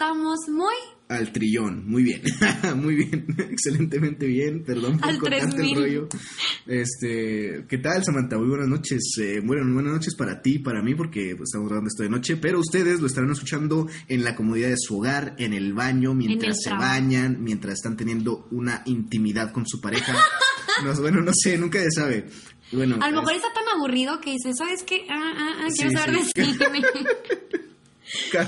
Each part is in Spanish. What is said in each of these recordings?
estamos muy al trillón. Muy bien, muy bien, excelentemente bien. Perdón por Al cortarte 3000. el rollo. Este, ¿qué tal, Samantha? Muy buenas noches. Eh, bueno, buenas noches para ti, y para mí, porque pues, estamos grabando esto de noche, pero ustedes lo estarán escuchando en la comodidad de su hogar, en el baño, mientras el se bañan, mientras están teniendo una intimidad con su pareja. No, bueno, no sé, nunca se sabe. Bueno, A lo mejor es- está tan aburrido que dice, ¿sabes qué? Ah, ah, ah, Sí, quiero saber sí.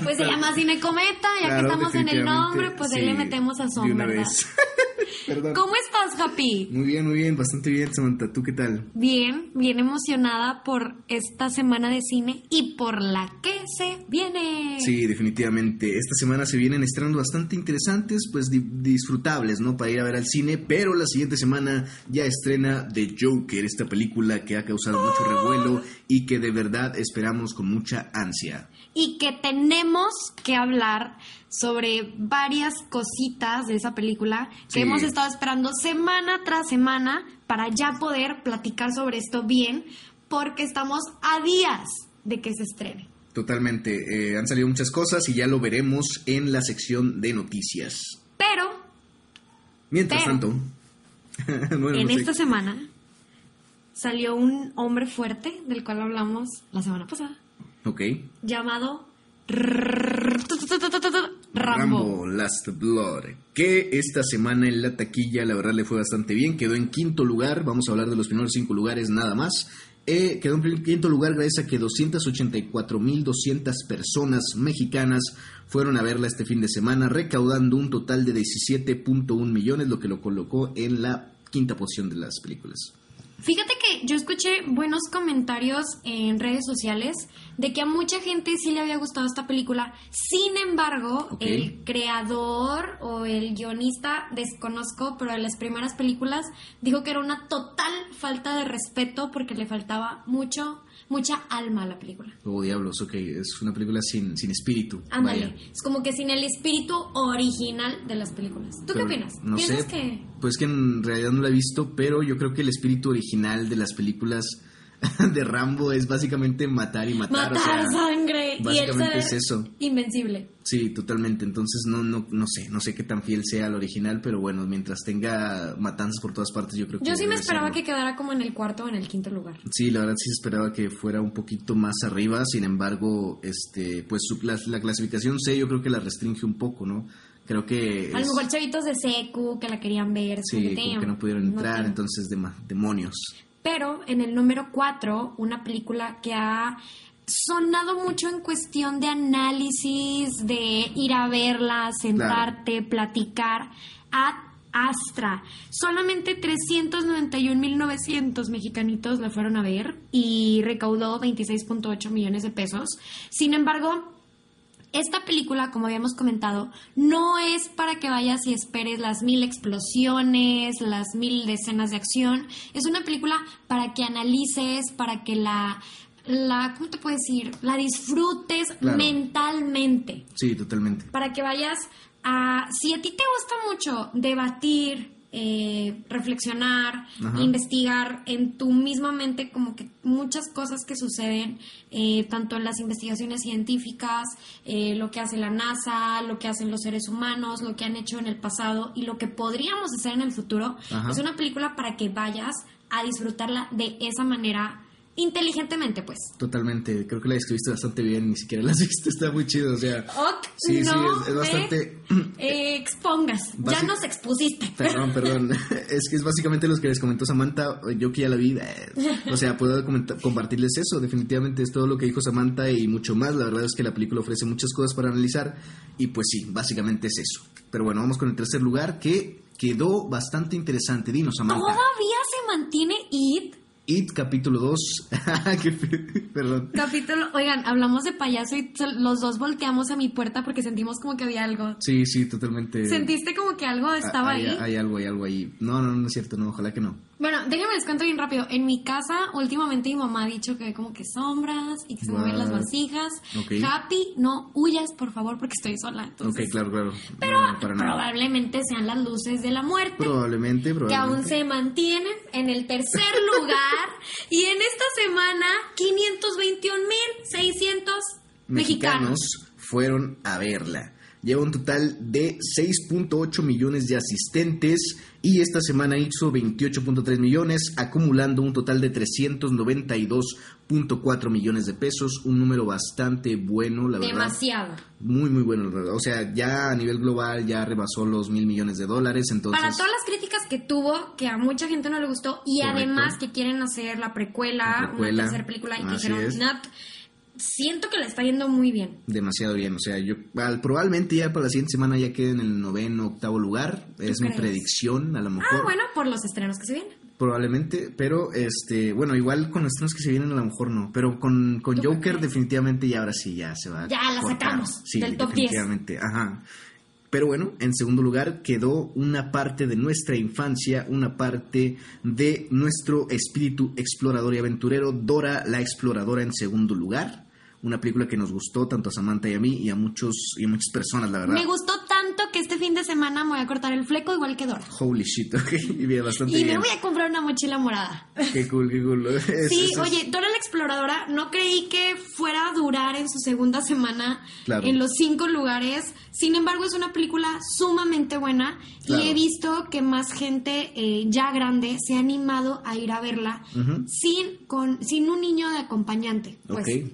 Pues se llama Cine Cometa, ya Claro, que estamos en el nombre, pues ahí le metemos sazón, una ¿verdad? vez. Perdón. ¿Cómo estás, Happy? Muy bien, muy bien, bastante bien, Samantha. ¿Tú qué tal? Bien, bien emocionada por esta semana de cine y por la que se viene. Sí, definitivamente. Esta semana se vienen estrenos bastante interesantes, pues di- disfrutables, ¿no? Para ir a ver al cine, pero la siguiente semana ya estrena The Joker, esta película que ha causado mucho revuelo y que de verdad esperamos con mucha ansia. Y que tenemos que hablar sobre varias cositas de esa película que Sí. hemos estado esperando semana tras semana para ya poder platicar sobre esto bien, porque estamos a días de que se estrene. Totalmente. eh, han salido muchas cosas y ya lo veremos en la sección de noticias. Pero Mientras Pero- tanto, bueno, en no sé. esta semana salió un hombre fuerte del cual hablamos la semana pasada, Ok. llamado Rambo. Rambo Last Blood, que esta semana en la taquilla la verdad le fue bastante bien, quedó en quinto lugar, vamos a hablar de los primeros cinco lugares nada más. Eh, quedó en quinto lugar gracias a que 284.200 personas mexicanas fueron a verla este fin de semana, recaudando un total de 17.1 millones, lo que lo colocó en la quinta posición de las películas. Fíjate que yo escuché buenos comentarios en redes sociales de que a mucha gente sí le había gustado esta película. Sin embargo, el creador o el guionista, desconozco, pero en las primeras películas dijo que era una total falta de respeto porque le faltaba mucho, mucha alma a la película. Oh, diablos, ok, es una película sin, sin espíritu. Ándale, es como que sin el espíritu original de las películas. ¿Tú Pero qué opinas? No ¿Piensas sé, que pues que en realidad no la he visto, pero yo creo que el espíritu original de las películas de Rambo es básicamente matar y matar. matar o sea, sangre básicamente es eso. invencible? Sí, totalmente. Entonces no, no, no sé, no sé qué tan fiel sea al original, pero bueno, mientras tenga matanzas por todas partes, yo creo que. Yo sí me esperaba serlo. que quedara como en el cuarto o en el quinto lugar. Sí, la verdad sí esperaba que fuera un poquito más arriba, sin embargo, este, pues su, la, la clasificación C yo creo que la restringe un poco, ¿no? Creo que A lo mejor chavitos de secu que la querían ver. sí, que no pudieron entrar, entonces dema- demonios. Pero en el número 4, una película que ha sonado mucho en cuestión de análisis, de ir a verla, sentarte, platicar, Ad Astra. Solamente 391.900 mexicanitos la fueron a ver y recaudó 26.8 millones de pesos. Sin embargo, esta película, como habíamos comentado, no es para que vayas y esperes las mil explosiones, las mil escenas de acción. Es una película para que analices, para que la, la ¿cómo te puedo decir? La disfrutes Claro. mentalmente. Sí, totalmente. Para que vayas a... Si a ti te gusta mucho debatir, eh, reflexionar, Ajá. investigar en tu misma mente como que muchas cosas que suceden, eh, tanto en las investigaciones científicas, eh, lo que hace la NASA, lo que hacen los seres humanos, lo que han hecho en el pasado y lo que podríamos hacer en el futuro. Ajá. Es una película para que vayas a disfrutarla de esa manera inteligentemente, pues. Totalmente. Creo que la describiste bastante bien, ni siquiera la has visto, está muy chido, o sea. Ok, Sí, sí, es, bastante. expongas. Ya nos expusiste. Perdón, perdón. Es que es básicamente lo que les comentó Samantha. Yo que ya la vi. eh, O sea, puedo comentar- compartirles eso. Definitivamente es todo lo que dijo Samantha y mucho más. La verdad es que la película ofrece muchas cosas para analizar. Y pues sí, básicamente es eso. Pero bueno, vamos con el tercer lugar que quedó bastante interesante. Dinos, Samantha. Todavía se mantiene It. It capítulo 2. Qué fe- Perdón. Capítulo, oigan, hablamos de payaso y los dos volteamos a mi puerta porque sentimos como que había algo. Sí, sí, totalmente. ¿Sentiste como que algo estaba hay, ahí? Hay algo, hay algo ahí. No, no, no es cierto, no, ojalá que no. Bueno, déjenme les cuento bien rápido. En mi casa, últimamente mi mamá ha dicho que ve como que sombras y que se mueven las What? vasijas. Happy, no huyas, por favor, porque estoy sola. Entonces, ok, claro, claro. Pero No, nada. probablemente sean las luces de la muerte. Probablemente, que probablemente. aún se mantienen en el tercer lugar y en esta semana 521.600 mexicanos. mexicanos fueron a verla. lleva un total de 6.8 millones de asistentes y esta semana hizo 28.3 millones, acumulando un total de 392.4 millones de pesos, un número bastante bueno, la verdad. Demasiado. Muy, muy bueno, la verdad. O sea, ya a nivel global ya rebasó los mil millones de dólares, entonces... Para todas las críticas que tuvo, que a mucha gente no le gustó, y Correcto. además que quieren hacer la precuela, La precuela, una tercera película, y que dijeron, es. "Nat, siento que le está yendo muy bien. demasiado bien. O sea, yo al- probablemente ya para la siguiente semana ya quede en el noveno, octavo lugar. Es mi predicción, a lo mejor. Ah, bueno, por los estrenos que se vienen. Probablemente, pero este, bueno, igual con los estrenos que se vienen a lo mejor no, pero con, con ¿Tú Joker crees? definitivamente ya ahora sí ya se va. a Ya la cortar. sacamos Sí, del top 10. definitivamente, ajá. Pero bueno, en segundo lugar quedó una parte de nuestra infancia, una parte de nuestro espíritu explorador y aventurero, Dora la exploradora en segundo lugar. Una película que nos gustó tanto a Samantha y a mí y a muchos y a muchas personas, la verdad. Me gustó tanto que este fin de semana me voy a cortar el fleco igual que Dora. Holy shit, ok, y bastante Y me voy a comprar una mochila morada. Qué cool, qué cool. Es- Sí, es- oye, Dora la Exploradora, no creí que fuera a durar en su segunda semana Claro. en los cinco lugares. Sin embargo, es una película sumamente buena Claro. y he visto que más gente eh, ya grande se ha animado a ir a verla sin, con, sin un niño de acompañante. Pues, Ok.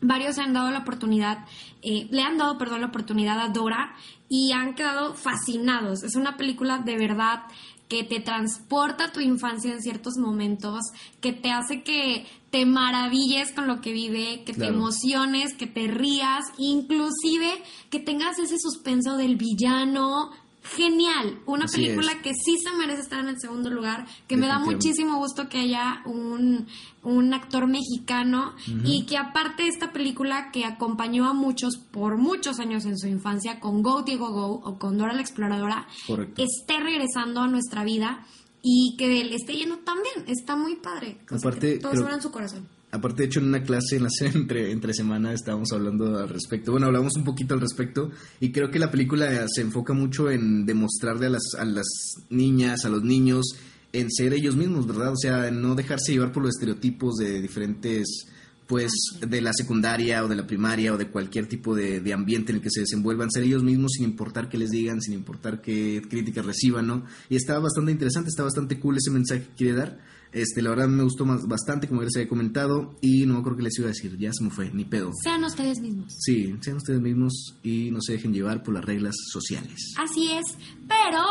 Varios han dado la oportunidad, eh, le han dado, perdón, la oportunidad a Dora y han quedado fascinados. Es una película de verdad que te transporta a tu infancia en ciertos momentos, que te hace que te maravilles con lo que vive, que Claro. te emociones, que te rías, inclusive que tengas ese suspenso del villano. Genial, una Así película es. que sí se merece estar en el segundo lugar, que me da muchísimo gusto que haya un, un actor mexicano y que aparte esta película que acompañó a muchos por muchos años en su infancia con Go Diego Go o con Dora la Exploradora, Correcto. esté regresando a nuestra vida y que le esté yendo tan bien, está muy padre. Aparte, todos creo- abran su corazón. Aparte, de hecho, en una clase en la entre, entre semana estábamos hablando al respecto. Bueno, hablamos un poquito al respecto y creo que la película se enfoca mucho en demostrarle a las, a las niñas, a los niños, en ser ellos mismos, ¿verdad? O sea, en no dejarse llevar por los estereotipos de diferentes, pues, de la secundaria o de la primaria o de cualquier tipo de, de ambiente en el que se desenvuelvan, ser ellos mismos sin importar qué les digan, sin importar qué críticas reciban, ¿no? Y está bastante interesante, está bastante cool ese mensaje que quiere dar. Este, la verdad me gustó más, bastante, como ya les había comentado, y no me acuerdo qué les iba a decir, ya se me fue, ni pedo. Sean ustedes mismos. Sí, sean ustedes mismos y no se dejen llevar por las reglas sociales. Así es, pero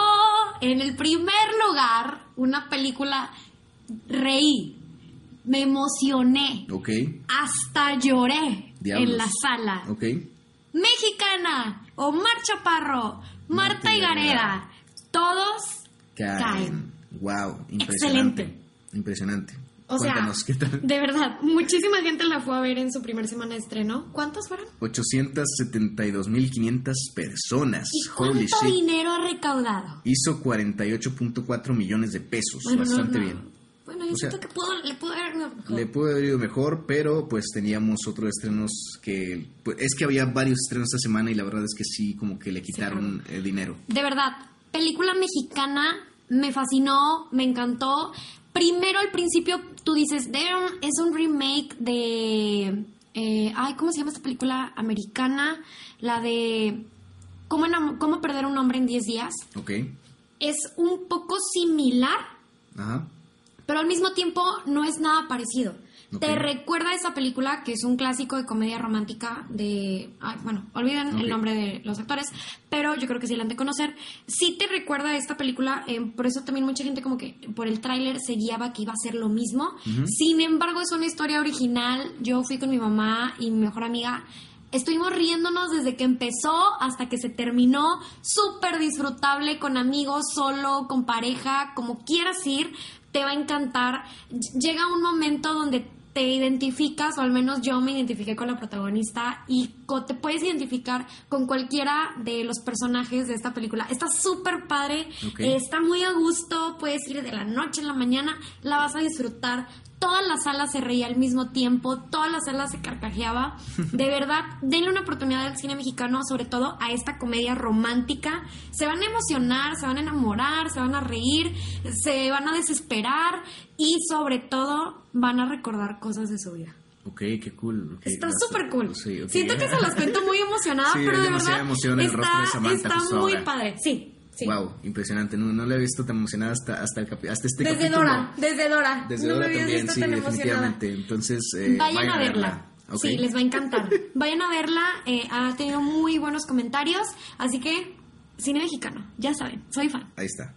en el primer lugar, una película reí, me emocioné, ¿Ok? hasta lloré Diablos. en la sala. ¿Ok? Mexicana, Omar Chaparro, Marta Marta Higareda, Higareda. todos Caen. caen. Wow, impresionante. Excelente. Impresionante. O sea, Cuéntanos, ¿qué tal? de verdad, muchísima gente la fue a ver en su primer semana de estreno. ¿Cuántos fueron? 872.500 personas. ¿Y Holy cuánto shit. dinero ha recaudado? Hizo 48.4 millones de pesos. Bueno, no, bastante no. bien. Bueno, yo O sea, siento que pudo, le pudo haber ido mejor. Le pudo haber ido mejor, pero pues teníamos otros estrenos que... Pues, es que había varios estrenos esta semana y la verdad es que sí, como que le quitaron eh, dinero. De verdad, película mexicana, me fascinó, me encantó. Primero al principio tú dices, "There es un remake de... eh, ay, ¿cómo se llama esta película americana? La de... ¿Cómo, cómo perder un hombre en 10 días? ¿Ok? Es un poco similar, Ajá. pero al mismo tiempo no es nada parecido. Te recuerda esa película que es un clásico de comedia romántica de... ay, bueno, olviden el nombre de los actores, pero yo creo que sí la han de conocer. Sí te recuerda a esta película, eh, por eso también mucha gente como que por el tráiler se guiaba que iba a ser lo mismo. Sin embargo, es una historia original. Yo fui con mi mamá y mi mejor amiga. Estuvimos riéndonos desde que empezó hasta que se terminó. Súper disfrutable con amigos, solo, con pareja, como quieras ir, te va a encantar. Ll- Llega un momento donde te identificas, o al menos yo me identifiqué con la protagonista, y te puedes identificar con cualquiera de los personajes de esta película. Está súper padre, está muy a gusto, puedes ir de la noche a la mañana, la vas a disfrutar. Toda la sala se reía al mismo tiempo, toda la sala se carcajeaba. De verdad, denle una oportunidad al cine mexicano, sobre todo a esta comedia romántica. Se van a emocionar, se van a enamorar, se van a reír, se van a desesperar y sobre todo van a recordar cosas de su vida. Ok, qué cool. Está súper cool. Sí. Siento que se los cuento muy emocionada, Sí, pero de verdad de está, justo muy padre. Sí, sí. Wow, impresionante. No, no la he visto tan emocionada hasta, hasta, el hasta este Desde capítulo. Dora, desde Dora. Desde no Dora me también, visto sí, tan definitivamente. Entonces, eh, Vayan, a verla. Sí, les va a encantar. Vayan a verla. eh, ha tenido muy buenos comentarios. Así que, cine mexicano, ya saben, soy fan. Ahí está.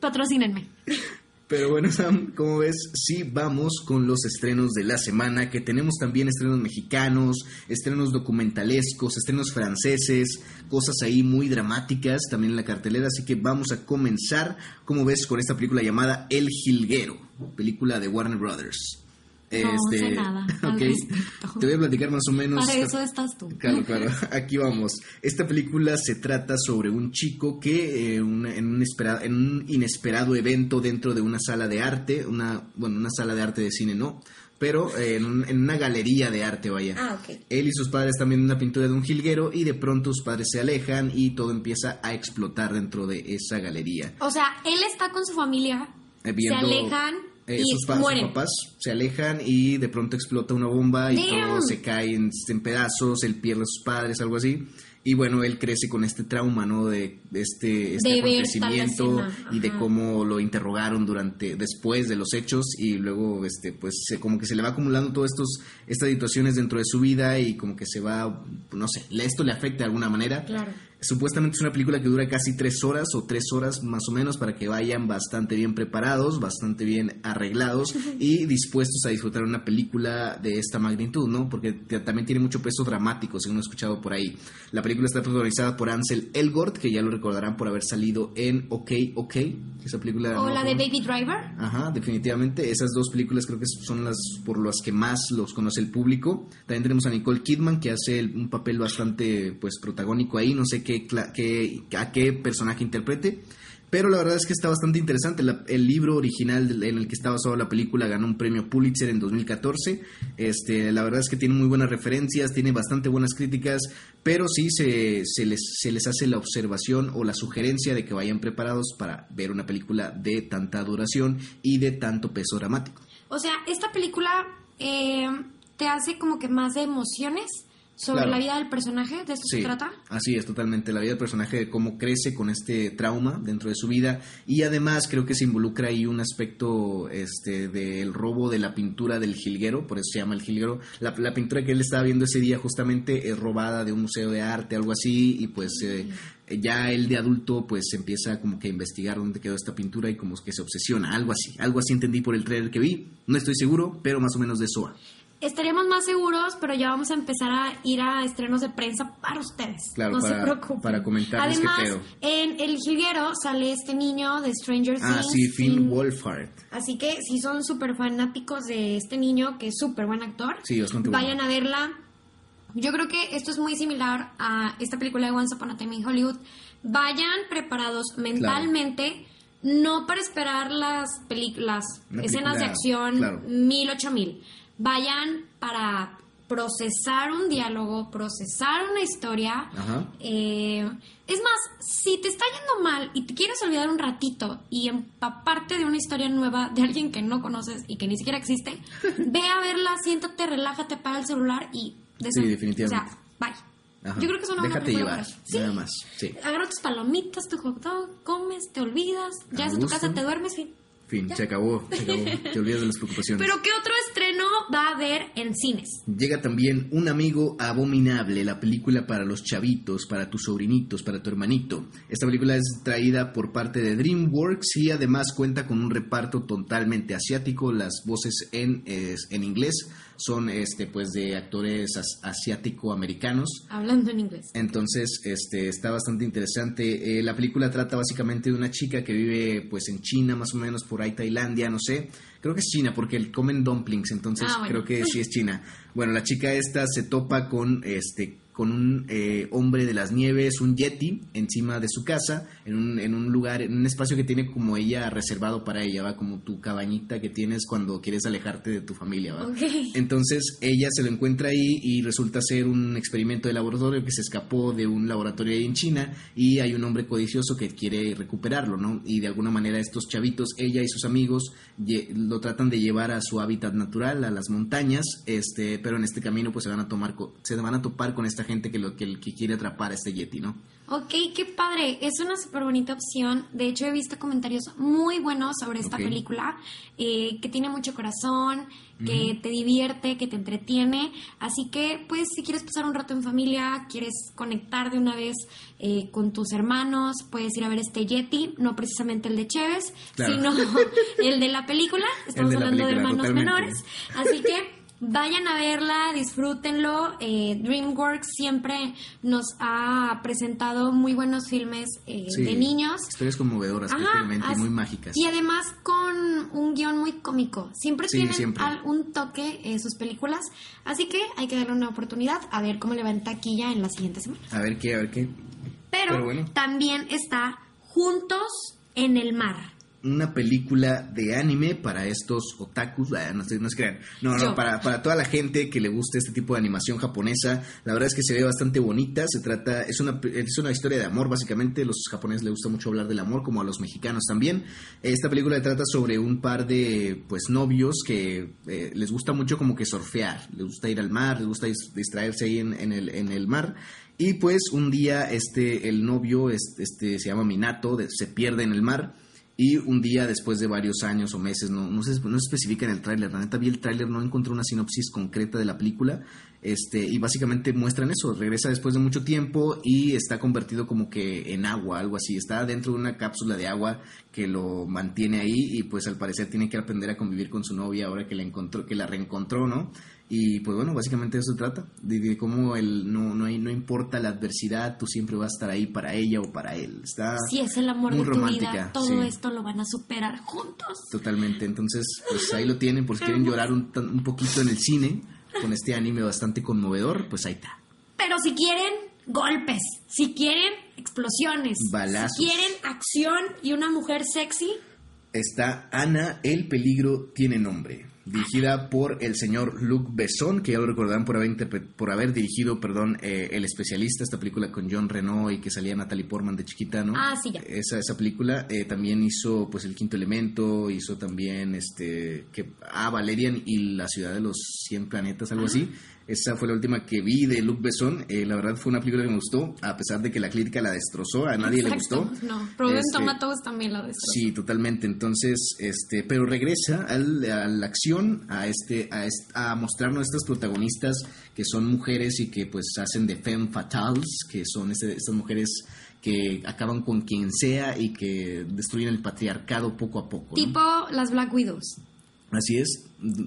Patrocínenme. Pero bueno, Sam, como ves, sí vamos con los estrenos de la semana, que tenemos también estrenos mexicanos, estrenos documentalescos, estrenos franceses, cosas ahí muy dramáticas también en la cartelera, así que vamos a comenzar, como ves, con esta película llamada El Jilguero, película de Warner Brothers. No sé nada al ok. respecto. Te voy a platicar más o menos. Para eso estás tú. Claro, claro. Aquí vamos. Esta película se trata sobre un chico que eh, una- en, un espera- en un inesperado evento dentro de una sala de arte, una bueno, una sala de arte de cine no, pero eh, en, un- en una galería de arte, vaya. Ah, ok. Él y sus padres viendo una pintura de un jilguero y de pronto sus padres se alejan y todo empieza a explotar dentro de esa galería. O sea, él está con su familia, Eh, viendo, se alejan eh, y sus, papás se alejan y de pronto explota una bomba y Damn. todo se cae en, en pedazos, él pierde a sus padres, algo así. Y bueno, él crece con este trauma, ¿no? De, de este, este De acontecimiento y de cómo lo interrogaron durante, después de los hechos y luego, este, pues, se- como que se le va acumulando todas estos, estas situaciones dentro de su vida y como que se va, no sé, esto le afecta de alguna manera. Claro. Supuestamente es una película que dura casi tres horas o tres horas más o menos para que vayan bastante bien preparados, bastante bien arreglados y dispuestos a disfrutar una película de esta magnitud, ¿no? Porque también tiene mucho peso dramático, según he escuchado por ahí. La película está protagonizada por Ansel Elgort, que ya lo recordarán por haber salido en OK, OK, esa película... O ¿no? la de Baby Driver. Ajá, definitivamente. Esas dos películas creo que son las por las que más los conoce el público. También tenemos a Nicole Kidman que hace un papel bastante pues protagónico ahí. No sé qué, qué- a qué personaje interprete. Pero la verdad es que está bastante interesante. El libro original en el que está basada la película ganó un premio Pulitzer en 2014. Este, la verdad es que tiene muy buenas referencias, tiene bastante buenas críticas, pero sí se, se les, se les hace la observación o la sugerencia de que vayan preparados para ver una película de tanta duración y de tanto peso dramático. O sea, esta película eh, te hace como que más de emociones sobre Claro. la vida del personaje. ¿De esto Sí, se trata? así es, totalmente. La vida del personaje, de cómo crece con este trauma dentro de su vida. Y además creo que se involucra ahí un aspecto este, del robo de la pintura del jilguero, por eso se llama el jilguero. La, la pintura que él estaba viendo ese día justamente es robada de un museo de arte, algo así, y pues eh, ya él de adulto pues empieza como que a investigar dónde quedó esta pintura y como que se obsesiona, algo así. Algo así entendí por el trailer que vi. No estoy seguro, pero más o menos de eso va. Estaríamos más seguros, pero ya vamos a empezar a ir a estrenos de prensa para ustedes. Claro, no para- se preocupen. para comentarles qué Además, pedo. en El Jilguero sale este niño de Stranger Ah, Things. sí, Finn. Wolfhard. Así que si son súper fanáticos de este niño, que es súper buen actor, Sí, bueno. vayan a verla. Yo creo que esto es muy similar a esta película de Once Upon a Time in Hollywood. Vayan preparados mentalmente, no para esperar las películas, Una escenas de acción claro. mil, ocho mil. Vayan para procesar un diálogo, procesar una historia. Ajá. Eh, es más, si te está yendo mal y te quieres olvidar un ratito y empaparte de una historia nueva de alguien que no conoces y que ni siquiera existe, ve a verla, siéntate, relájate, paga el celular y... Sí, definitivamente. O sea, bye. Ajá. Yo creo que es una buena Déjate película llevar. Sí. nada más. Sí. Agarra tus palomitas, tu hot dog, comes, te olvidas, ya a tu casa, te duermes, fin. Fin, Ya. se acabó, se acabó. Te olvidas de las preocupaciones. Pero ¿qué otro estreno va a haber en cines? Llega también Un amigo abominable, la película para los chavitos, para tus sobrinitos, para tu hermanito. Esta película es traída por parte de DreamWorks y además cuenta con un reparto totalmente asiático. Las voces en, es- en inglés son este pues de actores as- asiático-americanos. Hablando en inglés. Entonces, este, está bastante interesante. Eh, la película trata básicamente de una chica que vive, pues, en China, más o menos, por ahí Tailandia, no sé. Creo que es China, porque comen dumplings, entonces Ah, bueno. creo que sí es China. Bueno, la chica esta se topa con, este, con un eh, hombre de las nieves, un yeti, encima de su casa, en un, en un lugar, en un espacio que tiene como ella reservado para ella, va como tu cabañita que tienes cuando quieres alejarte de tu familia, ¿va? Entonces ella se lo encuentra ahí y resulta ser un experimento de laboratorio que se escapó de un laboratorio ahí en China y hay un hombre codicioso que quiere recuperarlo, ¿no? Y de alguna manera estos chavitos, ella y sus amigos, lo tratan de llevar a su hábitat natural, a las montañas, este, pero en este camino pues se van a tomar, se van a topar con esta gente que lo que, que quiere atrapar a este yeti, ¿no? Ok, qué padre. Es una súper bonita opción. De hecho, he visto comentarios muy buenos sobre esta película, eh, que tiene mucho corazón, que te divierte, que te entretiene. Así que, pues, si quieres pasar un rato en familia, quieres conectar de una vez eh, con tus hermanos, puedes ir a ver este Yeti, no precisamente el de Chévez, Claro. sino el de la película. Estamos de hablando de hermanos totalmente. menores. Así que vayan a verla, disfrútenlo. Eh, DreamWorks siempre nos ha presentado muy buenos filmes eh, Sí, de niños. Historias conmovedoras, Ajá, muy mágicas. Y además con un guion muy cómico. Siempre Sí, tienen siempre. un toque en sus películas. Así que hay que darle una oportunidad a ver cómo le va en taquilla en las siguientes semanas. A ver qué, a ver qué. Pero, Pero bueno. también está Juntos en el Mar. Una película de anime para estos otakus, no, se, no se crean, no, no, para, para toda la gente que le guste este tipo de animación japonesa, la verdad es que se ve bastante bonita, se trata, es una, es una historia de amor básicamente, los japoneses les gusta mucho hablar del amor, como a los mexicanos también, esta película trata sobre un par de pues novios que eh, les gusta mucho como que surfear, les gusta ir al mar, les gusta dis- distraerse ahí en, en el, en el mar, y pues un día este, el novio, este, este, se llama Minato, de- se pierde en el mar, y un día, después de varios años o meses, no, no, se, no se especifica en el tráiler, la neta vi el tráiler, no encontré una sinopsis concreta de la película, este, y básicamente muestran eso, regresa después de mucho tiempo y está convertido como que en agua, algo así, está dentro de una cápsula de agua que lo mantiene ahí y pues al parecer tiene que aprender a convivir con su novia ahora que la encontró, que la reencontró, ¿no? Y pues bueno, básicamente de eso se trata, de, de cómo el, no, no, hay- no importa la adversidad, tú siempre vas a estar ahí para ella o para él. Está Si es el amor muy de tu romántica, vida, todo sí. esto lo van a superar juntos. Totalmente, entonces pues ahí lo tienen, por si quieren llorar un, un poquito en el cine con este anime bastante conmovedor, pues ahí está. Pero si quieren golpes, si quieren explosiones, Balazos. si quieren acción y una mujer sexy, Está Ana, el peligro tiene nombre, dirigida por el señor Luc Besson, que ya lo recordarán por haber, por haber dirigido, perdón, eh, El Especialista, esta película con John Reno y que salía Natalie Portman de chiquita, ¿no? Ah, sí, ya. Esa, esa película eh, también hizo, pues, El Quinto Elemento, hizo también, este, que, ah, Valerian y La Ciudad de los Cien Planetas, algo así. Esa fue la última que vi de Luc Besson. Eh, la verdad fue una película que me gustó, a pesar de que la crítica la destrozó, a nadie le gustó. No, Rotten Este, Tomatoes también lo destrozó. Sí, totalmente. Entonces, este, pero regresa al- a la acción, a este, a, est- a mostrarnos estas protagonistas que son mujeres y que pues hacen de femme fatales, que son este- estas mujeres que acaban con quien sea y que destruyen el patriarcado poco a poco. ¿no? Tipo las Black Widows. Así es,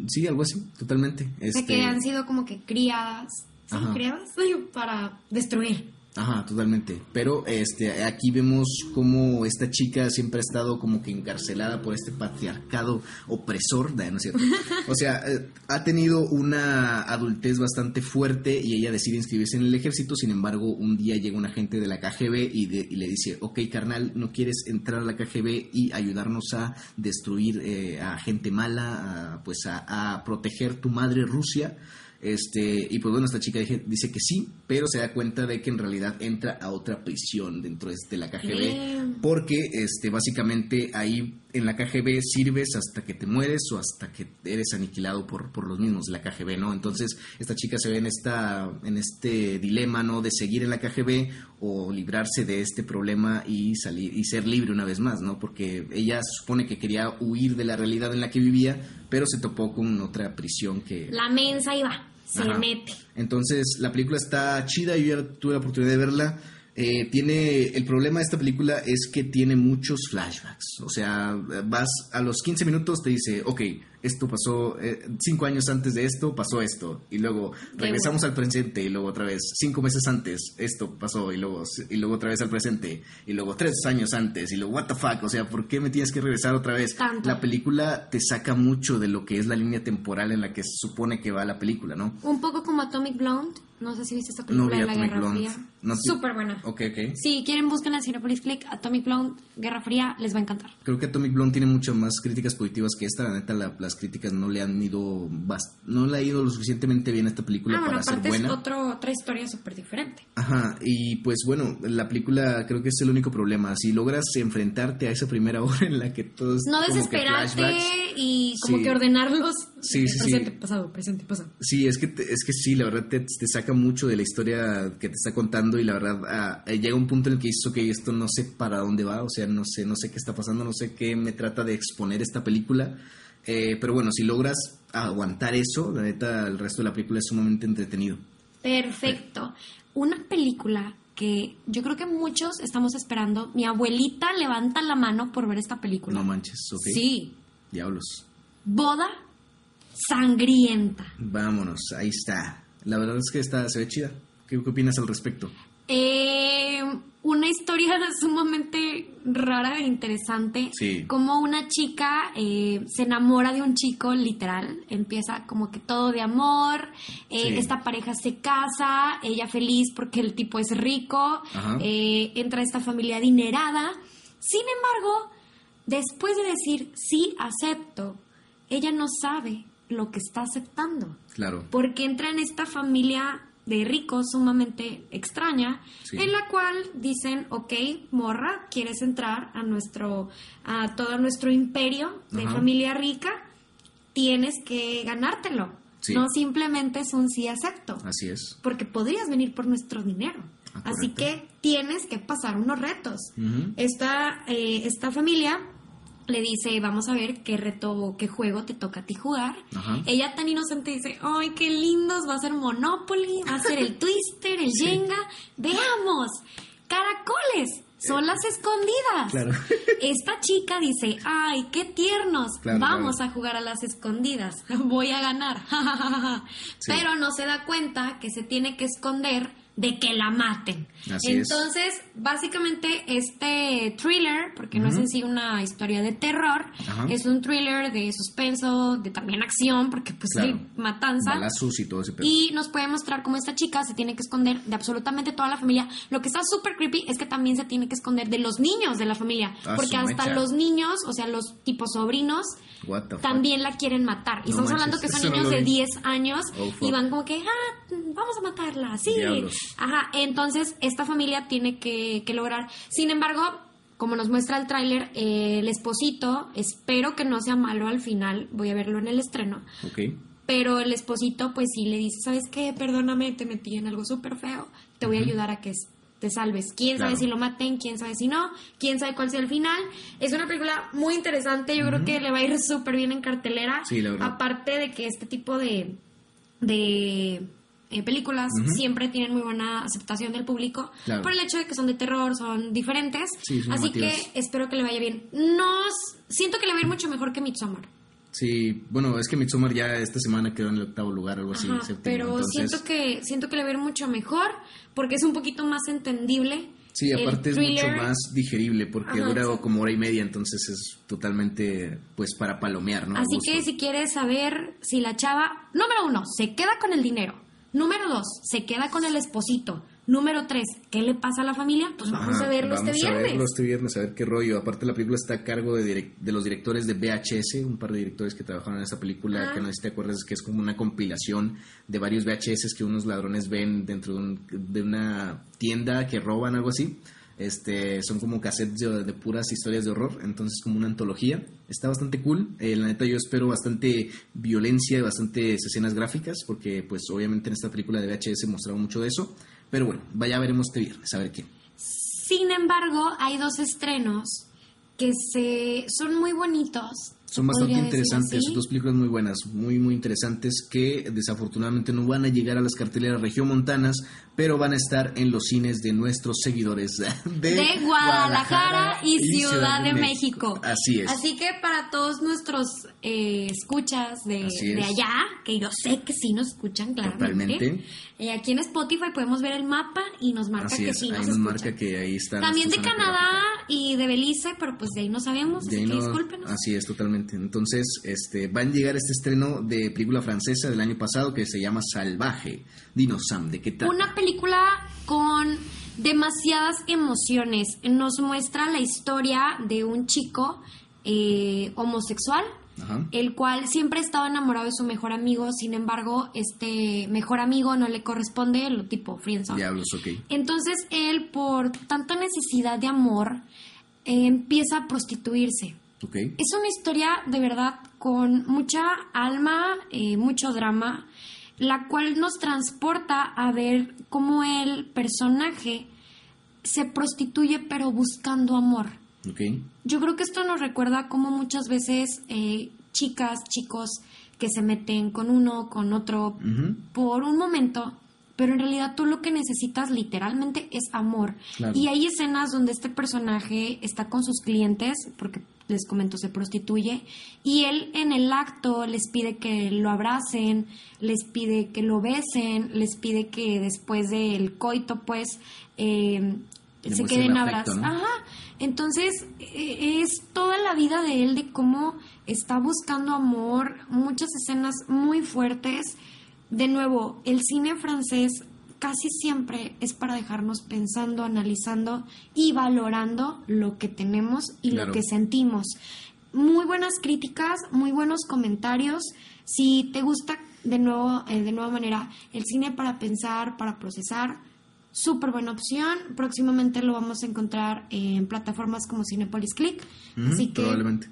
sí, algo así, totalmente. O sea, Este, que han sido como que criadas. ¿Sí? Criadas para destruir. Ajá, totalmente. Pero este, aquí vemos cómo esta chica siempre ha estado como que encarcelada por este patriarcado opresor, ¿no ¿no es cierto? O sea, eh, ha tenido una adultez bastante fuerte y ella decide inscribirse en el ejército, sin embargo, un día llega un agente de la KGB y, de- y le dice, ok, carnal, ¿no quieres entrar a la KGB y ayudarnos a destruir eh, a gente mala, pues a proteger tu madre Rusia? Este, y pues bueno, esta chica dice que sí, pero se da cuenta de que en realidad entra a otra prisión dentro de la KGB. Porque este, básicamente ahí en la KGB sirves hasta que te mueres o hasta que eres aniquilado por, por los mismos de la KGB, ¿no? Entonces esta chica se ve en, esta, en este dilema, ¿no? De seguir en la KGB o librarse de este problema y salir y ser libre una vez más, ¿no? Porque ella supone que quería huir de la realidad en la que vivía, pero se topó con otra prisión que... La mensa iba. Se Ajá. mete. Entonces, la película está chida, yo ya tuve la oportunidad de verla. Eh, tiene el problema de esta película es que tiene muchos flashbacks. O sea, vas a los 15 minutos te dice, ok, esto pasó eh, cinco años antes de esto, pasó esto. Y luego regresamos al presente y luego otra vez cinco meses antes, esto pasó y luego, y luego otra vez al presente. Y luego tres años antes y luego, what the fuck, o sea, ¿por qué me tienes que regresar otra vez? Tanto. La película te saca mucho de lo que es la línea temporal en la que se supone que va la película, ¿no? Un poco como Atomic Blonde. No sé si viste esta No película vi de la Atomic Guerra Blonde. Fría. No, sí. Súper buena. Ok, ok. Si quieren, busquen en Cinepolis Click Atomic Blonde, Guerra Fría, les va a encantar. Creo que Atomic Blonde tiene muchas más críticas positivas que esta. La neta, la- las críticas no le han ido bast- no le ha ido lo suficientemente bien a esta película Ah, bueno, para ser aparte es buena. otro, otra historia súper diferente. Ajá, y pues bueno, la película creo que es el único problema. Si logras enfrentarte a esa primera hora en la que todos No desesperarte y como Sí. que ordenarlos. Sí, sí, sí. presente, pasado, presente, pasado. Sí, es que, te- es que sí, la verdad te, te saca mucho de la historia que te está contando y la verdad ah, eh, llega un punto en el que dices, ok, esto no sé para dónde va, o sea, no sé, no sé qué está pasando, no sé qué me trata de exponer esta película, Eh, pero bueno, si logras aguantar eso, la neta, el resto de la película es sumamente entretenido. Perfecto. Una película que yo creo que muchos estamos esperando. Mi abuelita levanta la mano por ver esta película. No manches, ok. Sí. Diablos. Boda sangrienta. Vámonos, ahí está. La verdad es que está, se ve chida. ¿Qué, qué opinas al respecto? Eh, una historia sumamente rara e interesante. Sí. Como una chica eh, se enamora de un chico, literal. Empieza como que todo de amor. eh, Sí. Esta pareja se casa, ella feliz porque el tipo es rico. Entra a esta familia adinerada. Sin embargo, después de decir sí, acepto, ella no sabe lo que está aceptando Claro. porque entra en esta familia de ricos sumamente extraña, Sí. en la cual dicen, ok, morra, ¿quieres entrar a nuestro, a todo nuestro imperio de Ajá. familia rica? Tienes que ganártelo. Sí. No simplemente es un sí acepto, Así es. porque podrías venir por nuestro dinero. Ah, Así que tienes que pasar unos retos. Esta, eh, esta familia le dice, vamos a ver qué reto o qué juego te toca a ti jugar. Ajá. Ella tan inocente dice, ay, qué lindos, va a ser Monopoly, va a ser el Twister, el Jenga. Veamos, caracoles, son las escondidas. Claro. Esta chica dice, ay, qué tiernos, Claro, vamos claro. a jugar a las escondidas, voy a ganar. Sí. Pero no se da cuenta que se tiene que esconder de que la maten. Así es. Entonces, básicamente este thriller, porque no es en sí una historia de terror, Ajá. es un thriller de suspenso, de también acción, porque pues Claro. hay matanza. Balazos y todo ese pedo. Y nos puede mostrar cómo esta chica se tiene que esconder de absolutamente toda la familia. Lo que está súper creepy es que también se tiene que esconder de los niños de la familia. Ah, porque hasta mecha. los niños, o sea, los tipos sobrinos, también la quieren matar. Y No estamos hablando que son no niños de vi. 10 años Oh, y van como que, ah, vamos a matarla, sí. Diablos. Ajá, entonces esta familia tiene que, que lograr. Sin embargo, como nos muestra el tráiler, eh, el esposito, espero que no sea malo al final, voy a verlo en el estreno. Ok. Pero el esposito, pues sí le dice, ¿sabes qué? Perdóname, te metí en algo súper feo. Te voy a ayudar a que te salves. ¿Quién sabe si lo maten? ¿Quién sabe si no? ¿Quién sabe cuál sea el final? Es una película muy interesante. Yo creo que le va a ir súper bien en cartelera. Sí, la verdad. Aparte de que este tipo de, de eh, películas siempre tienen muy buena aceptación del público. Claro. Por el hecho de que son de terror, son diferentes. Sí, son Así que espero que le vaya bien. No, siento que le va a ir mucho mejor que Midsommar. Sí, bueno, es que Midsommar ya esta semana quedó en el octavo lugar, algo así. Ajá, pero entonces- siento que siento que le va a ir mucho mejor porque es un poquito más entendible. Sí, aparte es mucho más digerible porque Ajá, dura como hora y media, entonces es totalmente, pues, para palomear, ¿no? Así que si quieres saber si la chava, número uno, se queda con el dinero. Número dos, se queda con el esposito. Número tres, ¿qué le pasa a la familia? Pues vamos Ajá, a verlo vamos este a viernes. verlo este viernes, a ver qué rollo. Aparte, la película está a cargo de, direc- de los directores de VHS, un par de directores que trabajaron en esta película, Ah. que no sé si te acuerdas, que es como una compilación de varios VHS que unos ladrones ven dentro de, un- de una tienda que roban, algo así. Este, son como cassettes de, puras historias de horror, entonces como una antología. Está bastante cool. Eh, la neta yo espero bastante violencia y bastantes escenas gráficas, porque pues obviamente en esta película de VHS mostraba mucho de eso. Pero bueno, vaya veremos este viernes, a ver qué. Sin embargo, hay dos estrenos que se son muy bonitos. Son bastante interesantes, así. dos películas muy buenas, muy muy interesantes que desafortunadamente no van a llegar a las carteleras regiomontanas, pero van a estar en los cines de nuestros seguidores de, de Guadalajara y Ciudad de México. Así es. Así que para todos nuestros eh, escuchas de, de allá, que yo sé que sí nos escuchan claramente. Totalmente. eh, aquí en Spotify podemos ver el mapa y nos marca Así que es, sí ahí nos nos escuchan. marca que ahí está. También de Canadá y de Belice, pero pues de ahí no sabemos, así que discúlpenos. Así es, totalmente. Entonces, este, va a llegar este estreno de película francesa del año pasado que se llama Salvaje. Dinos, Sam, ¿de qué tal? Una película con demasiadas emociones. Nos muestra la historia de un chico eh, homosexual, Ajá. el cual siempre estaba enamorado de su mejor amigo, sin embargo, este mejor amigo no le corresponde, lo tipo friendzone. Diablos, ok. Entonces él, por tanta necesidad de amor, eh, empieza a prostituirse. Es una historia de verdad con mucha alma, eh, mucho drama, la cual nos transporta a ver cómo el personaje se prostituye pero buscando amor. Yo creo que esto nos recuerda cómo muchas veces eh, chicas, chicos que se meten con uno, con otro, por un momento, pero en realidad tú lo que necesitas literalmente es amor. Claro. Y hay escenas donde este personaje está con sus clientes, porque les comento, se prostituye, y él en el acto les pide que lo abracen, les pide que lo besen, les pide que después del coito, pues, eh, se queden abrazados. ¿no? Ajá. Entonces, eh, es toda la vida de él de cómo está buscando amor, muchas escenas muy fuertes. De nuevo, el cine francés casi siempre es para dejarnos pensando, analizando y valorando lo que tenemos y Claro. lo que sentimos. Muy buenas críticas, muy buenos comentarios. Si te gusta de nuevo, eh, de nueva manera, el cine para pensar, para procesar, súper buena opción. Próximamente lo vamos a encontrar en plataformas como Cinepolis Click, así que Probablemente.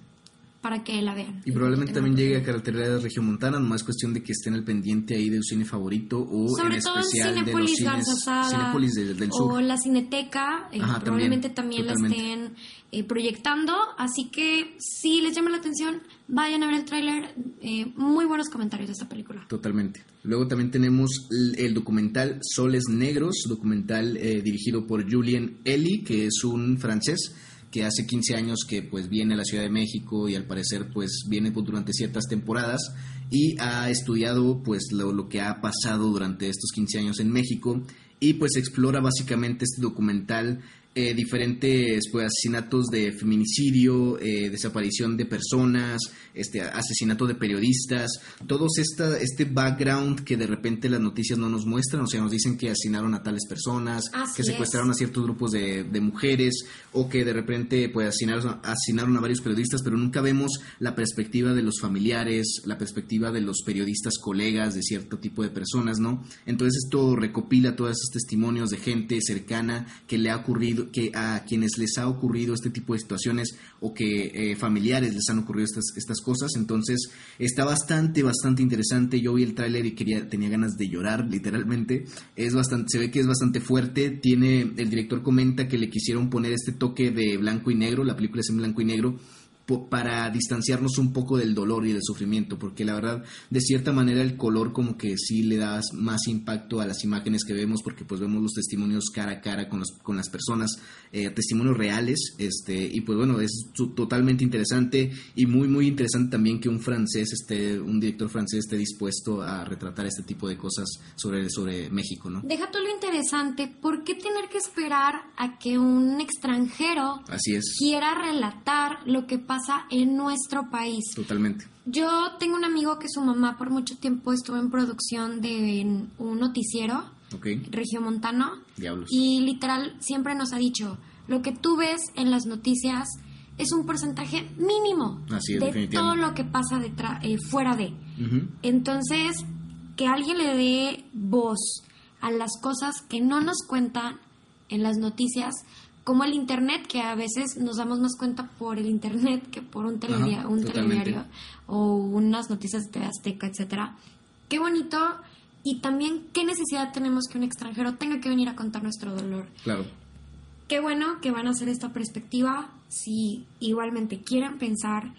Para que la vean. Y probablemente también llegue a carretera regiomontana, nomás cuestión de que estén al pendiente ahí de su cine favorito o Sobre en todo en especial de los cines Cinépolis de- del o sur. la Cineteca, eh, Ajá, probablemente también, también, la estén eh, proyectando, así que si les llama la atención, vayan a ver el tráiler, eh, muy buenos comentarios de esta película. Totalmente. Luego también tenemos el, el documental Soles Negros, documental eh, dirigido por Julien Elie, que es un francés que hace 15 años que pues viene a la Ciudad de México y al parecer pues viene pues, durante ciertas temporadas y ha estudiado pues lo, lo que ha pasado durante estos 15 años en México y pues explora básicamente este documental eh, diferentes pues, asesinatos de feminicidio, eh, desaparición de personas, este asesinato de periodistas, todos esta, este background que de repente las noticias no nos muestran, o sea, nos dicen que asesinaron a tales personas, Así que secuestraron es. a ciertos grupos de, de mujeres, o que de repente pues asesinaron, asesinaron a varios periodistas, pero nunca vemos la perspectiva de los familiares, la perspectiva de los periodistas colegas de cierto tipo de personas, ¿no? Entonces esto recopila todos esos testimonios de gente cercana que le ha ocurrido, que a quienes les ha ocurrido este tipo de situaciones o que eh, familiares les han ocurrido estas, estas cosas. Entonces está bastante, bastante interesante. Yo vi el tráiler y quería, tenía ganas de llorar, literalmente. Es bastante, se ve que es bastante fuerte. Tiene, el director comenta que le quisieron poner este toque de blanco y negro. La película es en blanco y negro para distanciarnos un poco del dolor y del sufrimiento, porque la verdad, de cierta manera, el color como que sí le da más impacto a las imágenes que vemos, porque pues vemos los testimonios cara a cara con, los, con las personas, eh, testimonios reales, este, y pues bueno, es totalmente interesante y muy, muy interesante también que un francés esté, un director francés esté dispuesto a retratar este tipo de cosas sobre, sobre México, ¿no? Deja tú lo interesante, ¿por qué tener que esperar a que un extranjero Así es, quiera relatar lo que pasa en nuestro país? totalmente. Yo tengo un amigo que su mamá por mucho tiempo estuvo en producción de un noticiero Ok, regiomontano diablos. y literal siempre nos ha dicho, lo que tú ves en las noticias es un porcentaje mínimo Así es, de todo lo que pasa detrás, eh, fuera de. Entonces, que alguien le dé voz a las cosas que no nos cuentan en las noticias, como el Internet, que a veces nos damos más cuenta por el Internet que por un, teledia- Ajá, un telediario o unas noticias de Azteca, etcétera. Qué bonito y también qué necesidad tenemos que un extranjero tenga que venir a contar nuestro dolor. Claro. Qué bueno que van a hacer esta perspectiva. Si igualmente quieren pensar,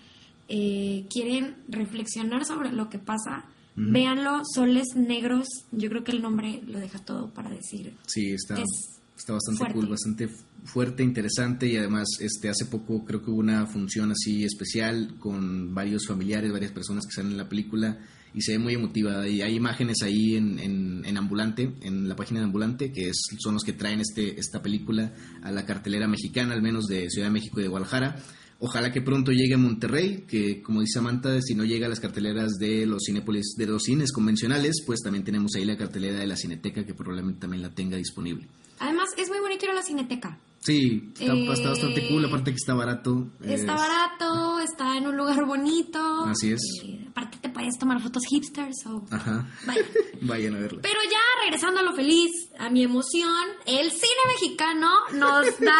eh, quieren reflexionar sobre lo que pasa, Ujú. véanlo. Soles Negros, yo creo que el nombre lo deja todo para decir. Sí, está, Es está bastante fuerte. cool, bastante fuerte, interesante y además este hace poco creo que hubo una función así especial con varios familiares, varias personas que salen en la película y se ve muy emotiva y hay imágenes ahí en, en, en Ambulante, en la página de Ambulante, que es, son los que traen este, esta película a la cartelera mexicana, al menos de Ciudad de México y de Guadalajara. Ojalá que pronto llegue a Monterrey, que como dice Samantha, si no llega a las carteleras de los cinépolis, de los cines convencionales, pues también tenemos ahí la cartelera de la Cineteca que probablemente también la tenga disponible. Además, es muy bonito ir a la Cineteca. Sí, está, Eh, está bastante cool, aparte que está barato. Está Es- barato, está en un lugar bonito. Así es. Eh, aparte te puedes tomar fotos hipsters o... Ajá. Vaya. Vayan a verla. Pero ya regresando a lo feliz, a mi emoción, el cine mexicano nos da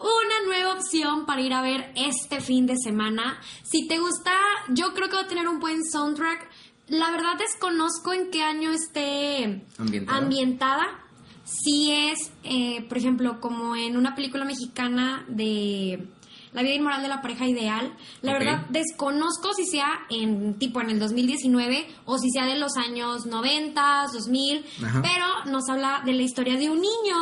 una nueva opción para ir a ver este fin de semana. Si te gusta, yo creo que va a tener un buen soundtrack. La verdad desconozco en qué año esté Ambientada. ambientada. Si es, eh, por ejemplo, como en una película mexicana de La vida inmoral de la pareja ideal. La verdad, desconozco si sea en tipo en el 2019 o si sea de los años 90, 2000, Ajá. pero nos habla de la historia de un niño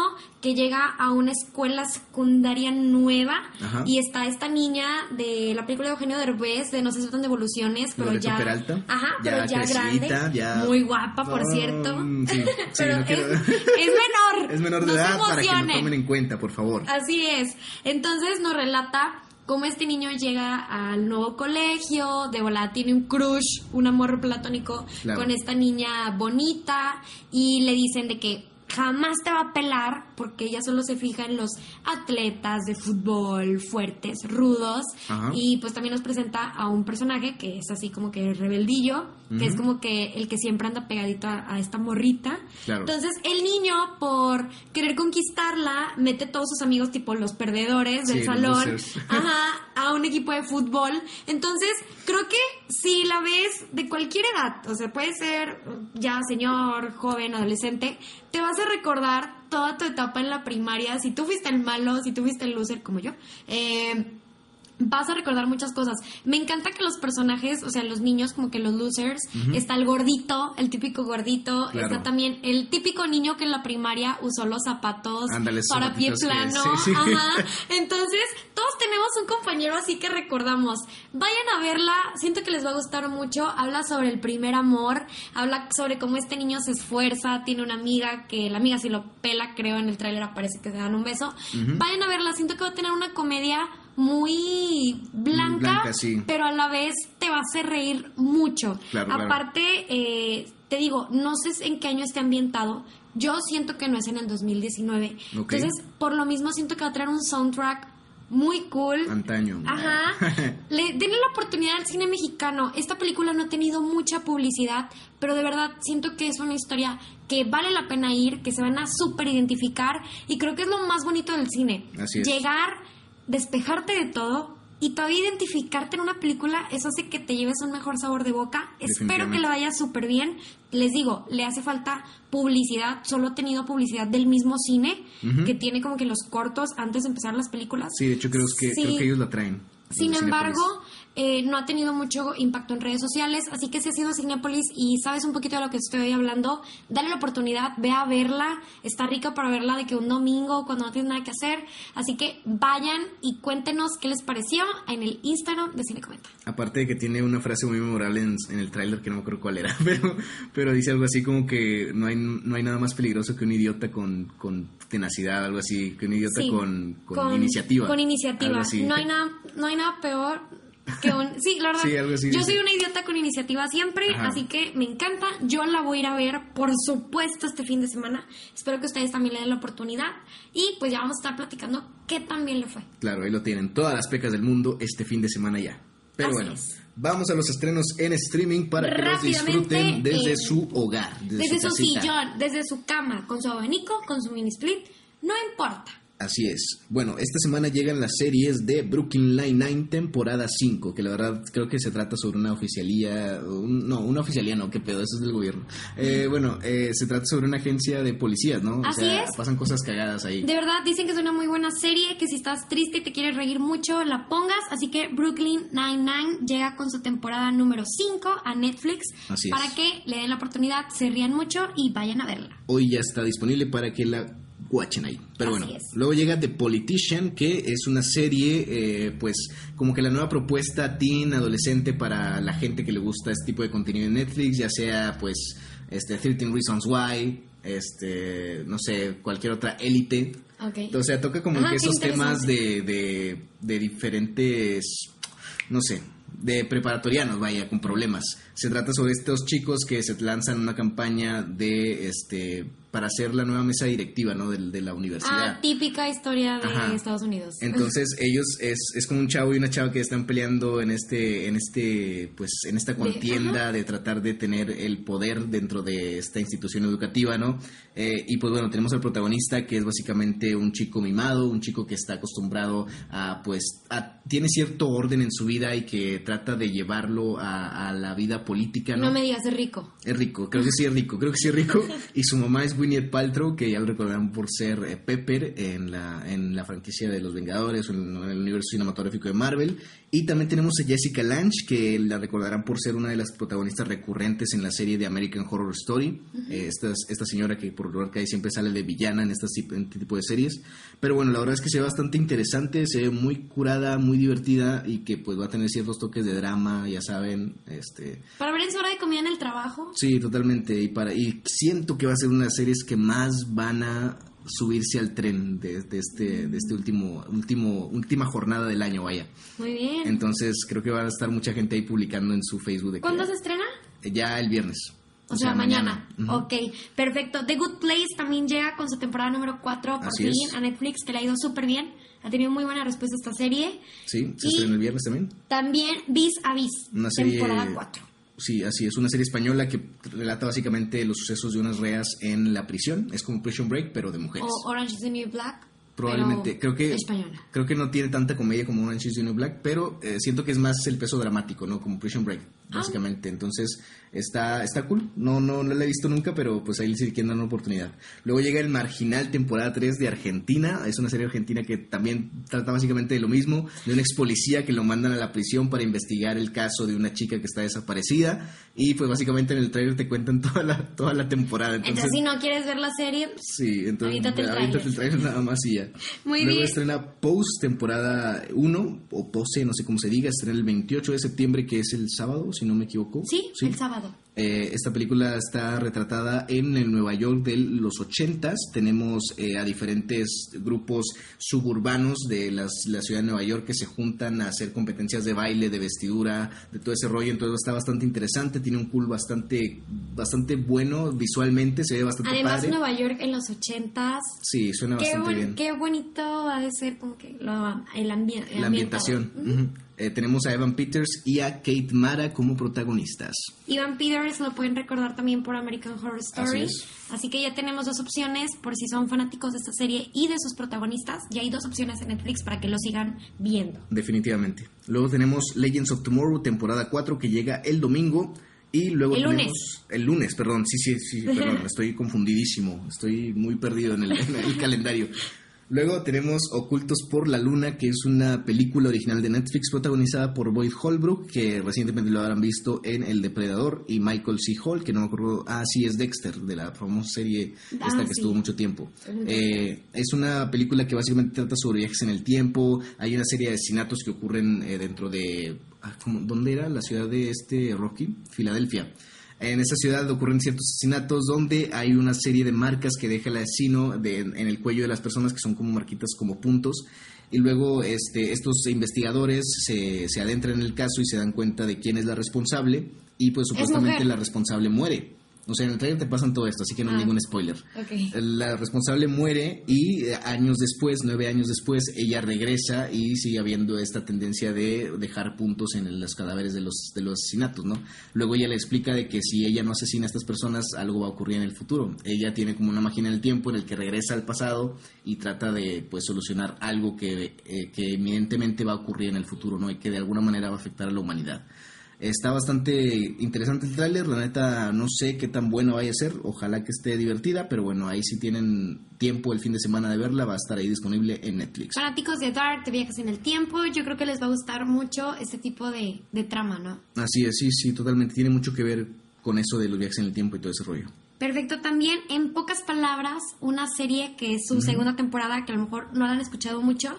que llega a una escuela secundaria nueva Ajá. y está esta niña de la película de Eugenio Derbez de No se tratan de evoluciones, pero Loreto ya Peralta. Ajá, Ya pero ya grande, ya- muy guapa, por cierto. sí, sí, pero no quiero- es, es menor. Es menor de no edad para que lo tomen en cuenta, por favor. Así es. Entonces nos relata cómo este niño llega al nuevo colegio, de volada tiene un crush, un amor platónico Claro. con esta niña bonita y le dicen de que jamás te va a pelar porque ella solo se fija en los atletas de fútbol fuertes, rudos Ajá. y pues también nos presenta a un personaje que es así como que rebeldillo, que es como que el que siempre anda pegadito a, a esta morrita. Claro. Entonces el niño, por querer conquistarla, mete todos sus amigos, tipo los perdedores del Sí, salón, ajá, a un equipo de fútbol. Entonces, creo que si la ves de cualquier edad, o sea, puede ser ya señor, joven, adolescente, te vas a recordar toda tu etapa en la primaria. Si tú fuiste el malo, si tú fuiste el loser como yo, eh, vas a recordar muchas cosas. Me encanta que los personajes, o sea, los niños, como que los losers, está el gordito, el típico gordito, Claro. está también el típico niño que en la primaria usó los zapatos Ándale, para pie plano. sí, sí. Ajá. Entonces, todos tenemos un compañero así que recordamos. Vayan a verla, siento que les va a gustar mucho. Habla sobre el primer amor, habla sobre cómo este niño se esfuerza, tiene una amiga que la amiga si lo pela, creo en el tráiler aparece que se dan un beso. Vayan a verla, siento que va a tener una comedia muy blanca, Blanca, sí. pero a la vez te va a hacer reír mucho. Claro, claro. Aparte, eh, te digo, no sé en qué año esté ambientado. Yo siento que no es en el 2019. Ok. Entonces, por lo mismo siento que va a traer un soundtrack muy cool. Antaño. Ajá. Le, denle la oportunidad al cine mexicano. Esta película no ha tenido mucha publicidad, pero de verdad siento que es una historia que vale la pena ir, que se van a súper identificar y creo que es lo más bonito del cine. Así es. Llegar, despejarte de todo y todavía identificarte en una película, eso hace que te lleves un mejor sabor de boca. Espero que le vaya súper bien. Les digo, le hace falta publicidad. Solo ha tenido publicidad del mismo cine, que tiene como que los cortos antes de empezar las películas. Sí, de hecho creo que, Sí. creo que ellos la traen. Sin embargo. Eh, no ha tenido mucho impacto en redes sociales, así que si has ido a Cinépolis y sabes un poquito de lo que estoy hablando, dale la oportunidad, ve a verla, está rica para verla de que un domingo cuando no tienes nada que hacer, así que vayan y cuéntenos qué les pareció en el Instagram de Cine Comenta. Aparte de que tiene una frase muy memorable en, en el tráiler que no me acuerdo cuál era, pero, pero dice algo así como que no hay, no hay nada más peligroso que un idiota con, con tenacidad, algo así, que un idiota Sí, con, con, iniciativa. Con iniciativa. No hay nada, no hay nada peor que un. Sí, la verdad. Sí, algo así yo soy una idiota con iniciativa siempre, Ajá. así que me encanta. Yo la voy a ir a ver, por supuesto, este fin de semana. Espero que ustedes también le den la oportunidad. Y pues ya vamos a estar platicando qué tan bien le fue. Claro, ahí lo tienen, todas las pecas del mundo este fin de semana ya. Pero Así bueno, es. vamos a los estrenos en streaming para que los disfruten desde eh, su hogar, desde, Desde su sillón, desde su cama, con su abanico, con su mini split, no importa. Así es. Bueno, esta semana llegan las series de Brooklyn Nine-Nine temporada 5, que la verdad creo que se trata sobre una oficialía, un- no, una oficialía no, qué pedo, eso es del gobierno. Eh, bueno, eh, se trata sobre una agencia de policías, ¿no? O Así sea, es. pasan cosas cagadas ahí. De verdad, dicen que es una muy buena serie, que si estás triste y te quieres reír mucho, la pongas. Así que Brooklyn Nine-Nine llega con su temporada número 5 a Netflix Así para es. que le den la oportunidad, se rían mucho y vayan a verla. Hoy ya está disponible para que la watchen ahí. Pero Así bueno, es. luego llega The Politician, que es una serie, eh, pues, como que la nueva propuesta teen, adolescente para la gente que le gusta este tipo de contenido en Netflix, ya sea, pues, este, 13 Reasons Why, este, no sé, cualquier otra élite. Ok. O sea, toca como Ajá, que esos temas de, de, de diferentes, no sé, de preparatorianos, vaya, con problemas. Se trata sobre estos chicos que se lanzan una campaña de, este, para hacer la nueva mesa directiva, ¿no? De, de la universidad. Ah, típica historia de Ajá. Estados Unidos. Entonces ellos es, es como un chavo y una chava que están peleando en este en este pues en esta contienda de, tratar de tener el poder dentro de esta institución educativa, ¿no? Eh, y pues bueno tenemos al protagonista que es básicamente un chico mimado, un chico que está acostumbrado a pues a- tiene cierto orden en su vida y que trata de llevarlo a, a la vida política, ¿no? no me digas, es rico. Es rico, creo que sí es rico, creo que sí es rico. Y su mamá es Gwyneth Paltrow, que ya lo recordarán por ser eh, Pepper en la, en la franquicia de Los Vengadores en, en el universo cinematográfico de Marvel. Y también tenemos a Jessica Lange, que la recordarán por ser una de las protagonistas recurrentes en la serie de American Horror Story. Eh, esta, esta señora que por lugar que hay siempre sale de villana en, tip- en este tipo de series. Pero bueno, la verdad es que se ve bastante interesante, se ve muy curada, muy divertida y que pues va a tener ciertos toques de drama, ya saben, este... Para ver en su hora de comida en el trabajo. Sí, totalmente. Y, para, y siento que va a ser una las series que más van a subirse al tren de, de este, de este último, último, última jornada del año, vaya. Muy bien. Entonces creo que va a estar mucha gente ahí publicando en su Facebook. De que- ¿Cuándo se estrena? Ya el viernes. O, sea, mañana. Ujú. Ok, perfecto. The Good Place también llega con su temporada número 4 por Así fin es. a Netflix, que le ha ido súper bien. Ha tenido muy buena respuesta esta serie. Sí, se Y- estrena el viernes también. También Vis a Vis, Una serie- temporada 4. Sí, así es. Una serie española que relata básicamente los sucesos de unas reas en la prisión. Es como Prison Break, pero de mujeres. O Orange is the New Black. Probablemente, pero creo que Española. creo que no tiene tanta comedia como Orange is the New Black, pero eh, siento que es más el peso dramático, ¿no? Como Prison Break, Ah. básicamente. Entonces, está está cool. No no no la he visto nunca, pero pues ahí sí quieren dar una oportunidad. Luego llega El Marginal, temporada 3 de Argentina. Es una serie argentina que también trata básicamente de lo mismo, de un ex policía que lo mandan a la prisión para investigar el caso de una chica que está desaparecida y pues básicamente en el trailer te cuentan toda la toda la temporada. Entonces, Entonces, si no quieres ver la serie, Sí, entonces el avítate tráiler. el trailer nada más y ya. Muy Luego bien. estrena Pose, temporada 1, o Pose, no sé cómo se diga, estrena el 28 de septiembre, que es el sábado, si no me equivoco. sí, el sábado. Eh, esta película está retratada en el Nueva York de los 80s. Tenemos eh, a diferentes grupos suburbanos de las- la ciudad de Nueva York que se juntan a hacer competencias de baile, de vestidura, de todo ese rollo. Entonces está bastante interesante. Tiene un cool bastante, bastante bueno visualmente, se ve bastante Además, padre. Nueva York en los ochentas. Sí, suena Qué, bastante bien. qué bonito ha de ser como que lo- el, ambi- el la ambientación. Ujú. Eh, tenemos a Evan Peters y a Kate Mara como protagonistas. Ivan Peters lo pueden recordar también por American Horror Story. Así Así, que ya tenemos dos opciones por si son fanáticos de esta serie y de sus protagonistas. Ya hay dos opciones en Netflix para que lo sigan viendo. Definitivamente. Luego tenemos Legends of Tomorrow, temporada 4, que llega el domingo. Y luego El tenemos... lunes. El lunes, perdón. Sí, sí, sí, perdón. estoy confundidísimo. Estoy muy perdido en el, en el calendario. Luego tenemos Ocultos por la Luna, que es una película original de Netflix protagonizada por Boyd Holbrook, que recientemente lo habrán visto en El Depredador, y Michael C. Hall, que no me acuerdo, ah, sí, es Dexter, de la famosa serie Ah, esta que sí. estuvo mucho tiempo. Eh, es una película que básicamente trata sobre viajes en el tiempo, hay una serie de asesinatos que ocurren eh, dentro de... ah, ¿cómo- ¿Dónde era? La ciudad de este Rocky, Filadelfia. En esa ciudad ocurren ciertos asesinatos donde hay una serie de marcas que deja el asesino de- en el cuello de las personas que son como marquitas como puntos. Y luego este, estos investigadores se, se adentran en el caso y se dan cuenta de quién es la responsable y pues supuestamente la responsable muere. O sea, en el trailer te pasan todo esto, así que no hay Ah. ningún spoiler. La responsable muere y eh, años después, nueve años después, ella regresa y sigue habiendo esta tendencia de dejar puntos en los cadáveres de los, de los asesinatos, ¿no? Luego ella le explica de que si ella no asesina a estas personas, algo va a ocurrir en el futuro. Ella tiene como una máquina del tiempo en el que regresa al pasado y trata de pues solucionar algo que, eh, que evidentemente va a ocurrir en el futuro, ¿no? Y que de alguna manera va a afectar a la humanidad. Está bastante interesante el tráiler, la neta no sé qué tan bueno vaya a ser, ojalá que esté divertida, pero bueno, ahí si tienen tiempo el fin de semana de verla, va a estar ahí disponible en Netflix. Fanáticos de Dark, de viajes en el tiempo, yo creo que les va a gustar mucho este tipo de, de trama, ¿no? Así es, sí, sí, totalmente, tiene mucho que ver con eso de los viajes en el tiempo y todo ese rollo. Perfecto, también en pocas palabras, una serie que es su segunda temporada, que a lo mejor no la han escuchado mucho,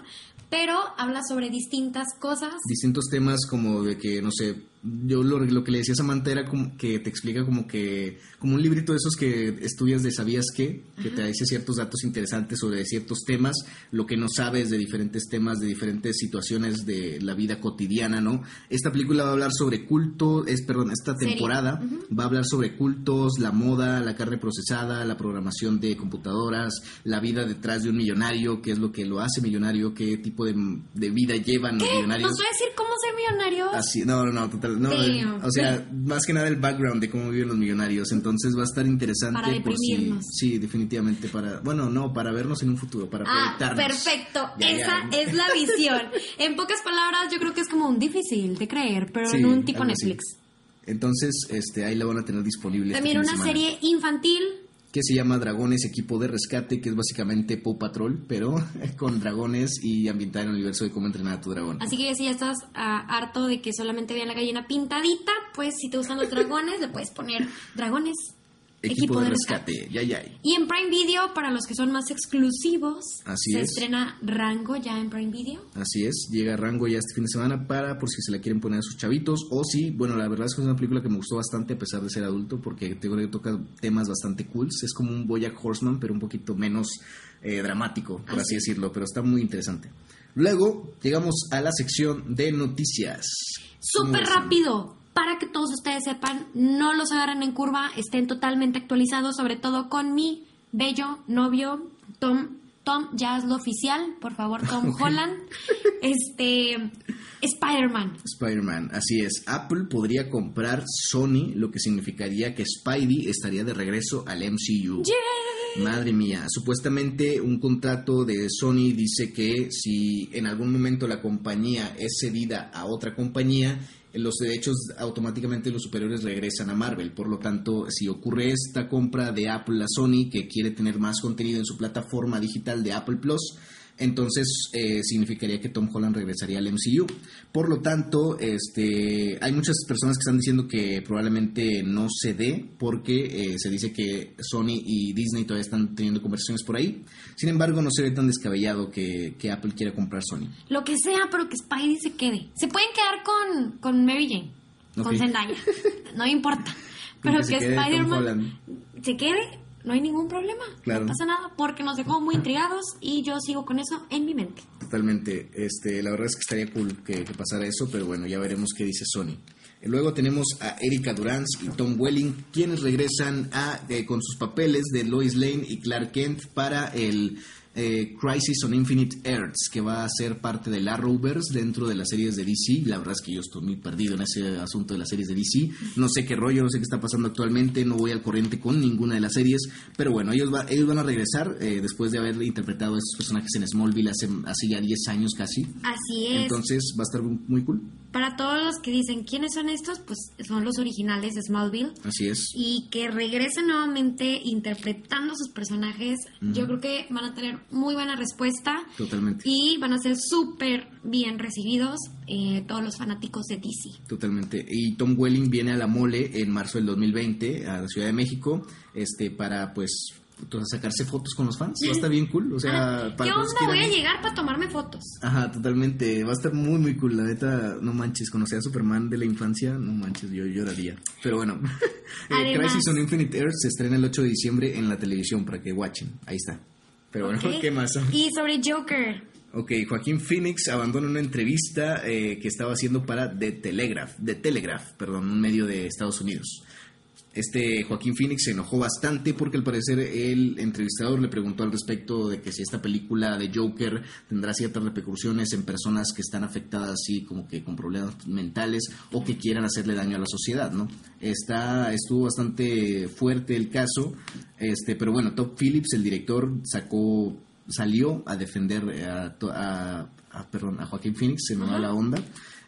pero habla sobre distintas cosas. Distintos temas como de que, no sé, yo lo, lo, que le decía a Samantha era como que te explica como que, como un librito de esos que estudias de sabías qué, que te dice ciertos datos interesantes sobre ciertos temas, lo que no sabes de diferentes temas, de diferentes situaciones de la vida cotidiana, ¿no? Esta película va a hablar sobre culto, es, perdón, esta temporada va a hablar sobre cultos, la moda, la carne procesada, la programación de computadoras, la vida detrás de un millonario, qué es lo que lo hace millonario, qué tipo de, vida llevan los millonarios. ¿Nos decir cómo ser millonario? Así, no, no, no, total no, o sea, más que nada el background de cómo viven los millonarios. Entonces va a estar interesante para por si, sí, definitivamente para, bueno, no, para vernos en un futuro, para ah, Perfecto, esa es la visión. en pocas palabras, yo creo que es como un difícil de creer, pero en un tipo Netflix. Entonces, este, ahí la van a tener disponible. También una serie infantil que se llama Dragones Equipo de Rescate, que es básicamente Paw Patrol, pero con dragones y ambientada en el universo de cómo entrenar a tu dragón. Así que si ya estás ah, harto de que solamente vean la gallina pintadita, pues si te gustan los dragones, le puedes poner dragones Equipo, de, rescate. Ya, ya. Y en Prime Video, para los que son más exclusivos, Así se estrena Rango ya en Prime Video. Así es, llega Rango ya este fin de semana para por si se la quieren poner a sus chavitos o si, bueno, la verdad es que es una película que me gustó bastante a pesar de ser adulto porque te creo que toca temas bastante cool. Es como un Boyack Horseman, pero un poquito menos eh, dramático, por así decirlo, pero está muy interesante. Luego llegamos a la sección de noticias. Súper rápido para que todos ustedes sepan, no los agarren en curva, estén totalmente actualizados, sobre todo con mi bello novio Tom. Tom, ya es lo oficial, por favor, Tom Holland. Este, Spider-Man. Spider-Man, así es. Apple podría comprar Sony, lo que significaría que Spidey estaría de regreso al MCU. Madre mía, supuestamente un contrato de Sony dice que si en algún momento la compañía es cedida a otra compañía, los derechos automáticamente los superiores regresan a Marvel. Por lo tanto, si ocurre esta compra de Apple a Sony, que quiere tener más contenido en su plataforma digital de Apple Plus, entonces eh, significaría que Tom Holland regresaría al MCU. Por lo tanto, este, hay muchas personas que están diciendo que probablemente no se dé porque eh, se dice que Sony y Disney todavía están teniendo conversaciones por ahí. Sin embargo, no se ve tan descabellado que, Apple quiera comprar Sony. Lo que sea, pero que Spidey se quede. Se pueden quedar con, con Mary Jane, con Zendaya, no importa. Pero que, que Spider-Man se quede no hay ningún problema. No pasa nada porque nos dejó muy intrigados y yo sigo con eso en mi mente. Totalmente. Este, la verdad es que estaría cool que, pasara eso, pero bueno, ya veremos qué dice Sony. Luego tenemos a Erika Durance y Tom Welling, quienes regresan a, eh, con sus papeles de Lois Lane y Clark Kent para el eh, Crisis on Infinite Earths, que va a ser parte del Arrowverse dentro de las series de DC. La verdad es que yo estoy muy perdido en ese asunto de las series de DC. No sé qué rollo, no sé qué está pasando actualmente, no voy al corriente con ninguna de las series, pero bueno, ellos, ellos van a regresar eh, después de haber interpretado a estos personajes en Smallville hace, hace ya 10 años casi. Así es. Entonces va a estar muy cool. Para todos los que dicen quiénes son estos, pues son los originales de Smallville. Así es. Y que regresen nuevamente interpretando sus personajes. Yo creo que van a tener muy buena respuesta. Totalmente. Y van a ser súper bien recibidos eh, todos los fanáticos de DC. Totalmente. Y Tom Welling viene a la mole en marzo del 2020 a la Ciudad de México este para pues sacarse fotos con los fans. Va a estar bien cool. O sea, ah, ¿Qué onda? Voy a llegar para tomarme fotos. Ajá, totalmente. Va a estar muy, muy cool. La neta, no manches. Conocer a Superman de la infancia, no manches, yo lloraría. Pero bueno, eh, Crisis on Infinite Earth se estrena el 8 de diciembre en la televisión para que watchen. Ahí está. Pero bueno, ¿qué más? Y sobre Joker. Ok, Joaquín Phoenix abandona una entrevista eh, que estaba haciendo para The Telegraph, The Telegraph, perdón, un medio de Estados Unidos este Joaquín Phoenix se enojó bastante porque al parecer el entrevistador le preguntó al respecto de que si esta película de Joker tendrá ciertas repercusiones en personas que están afectadas así como que con problemas mentales o que quieran hacerle daño a la sociedad, ¿no? Está, estuvo bastante fuerte el caso, este, pero bueno, Top Phillips, el director, sacó, salió a defender a, perdón, a Joaquín Phoenix, se me da la onda.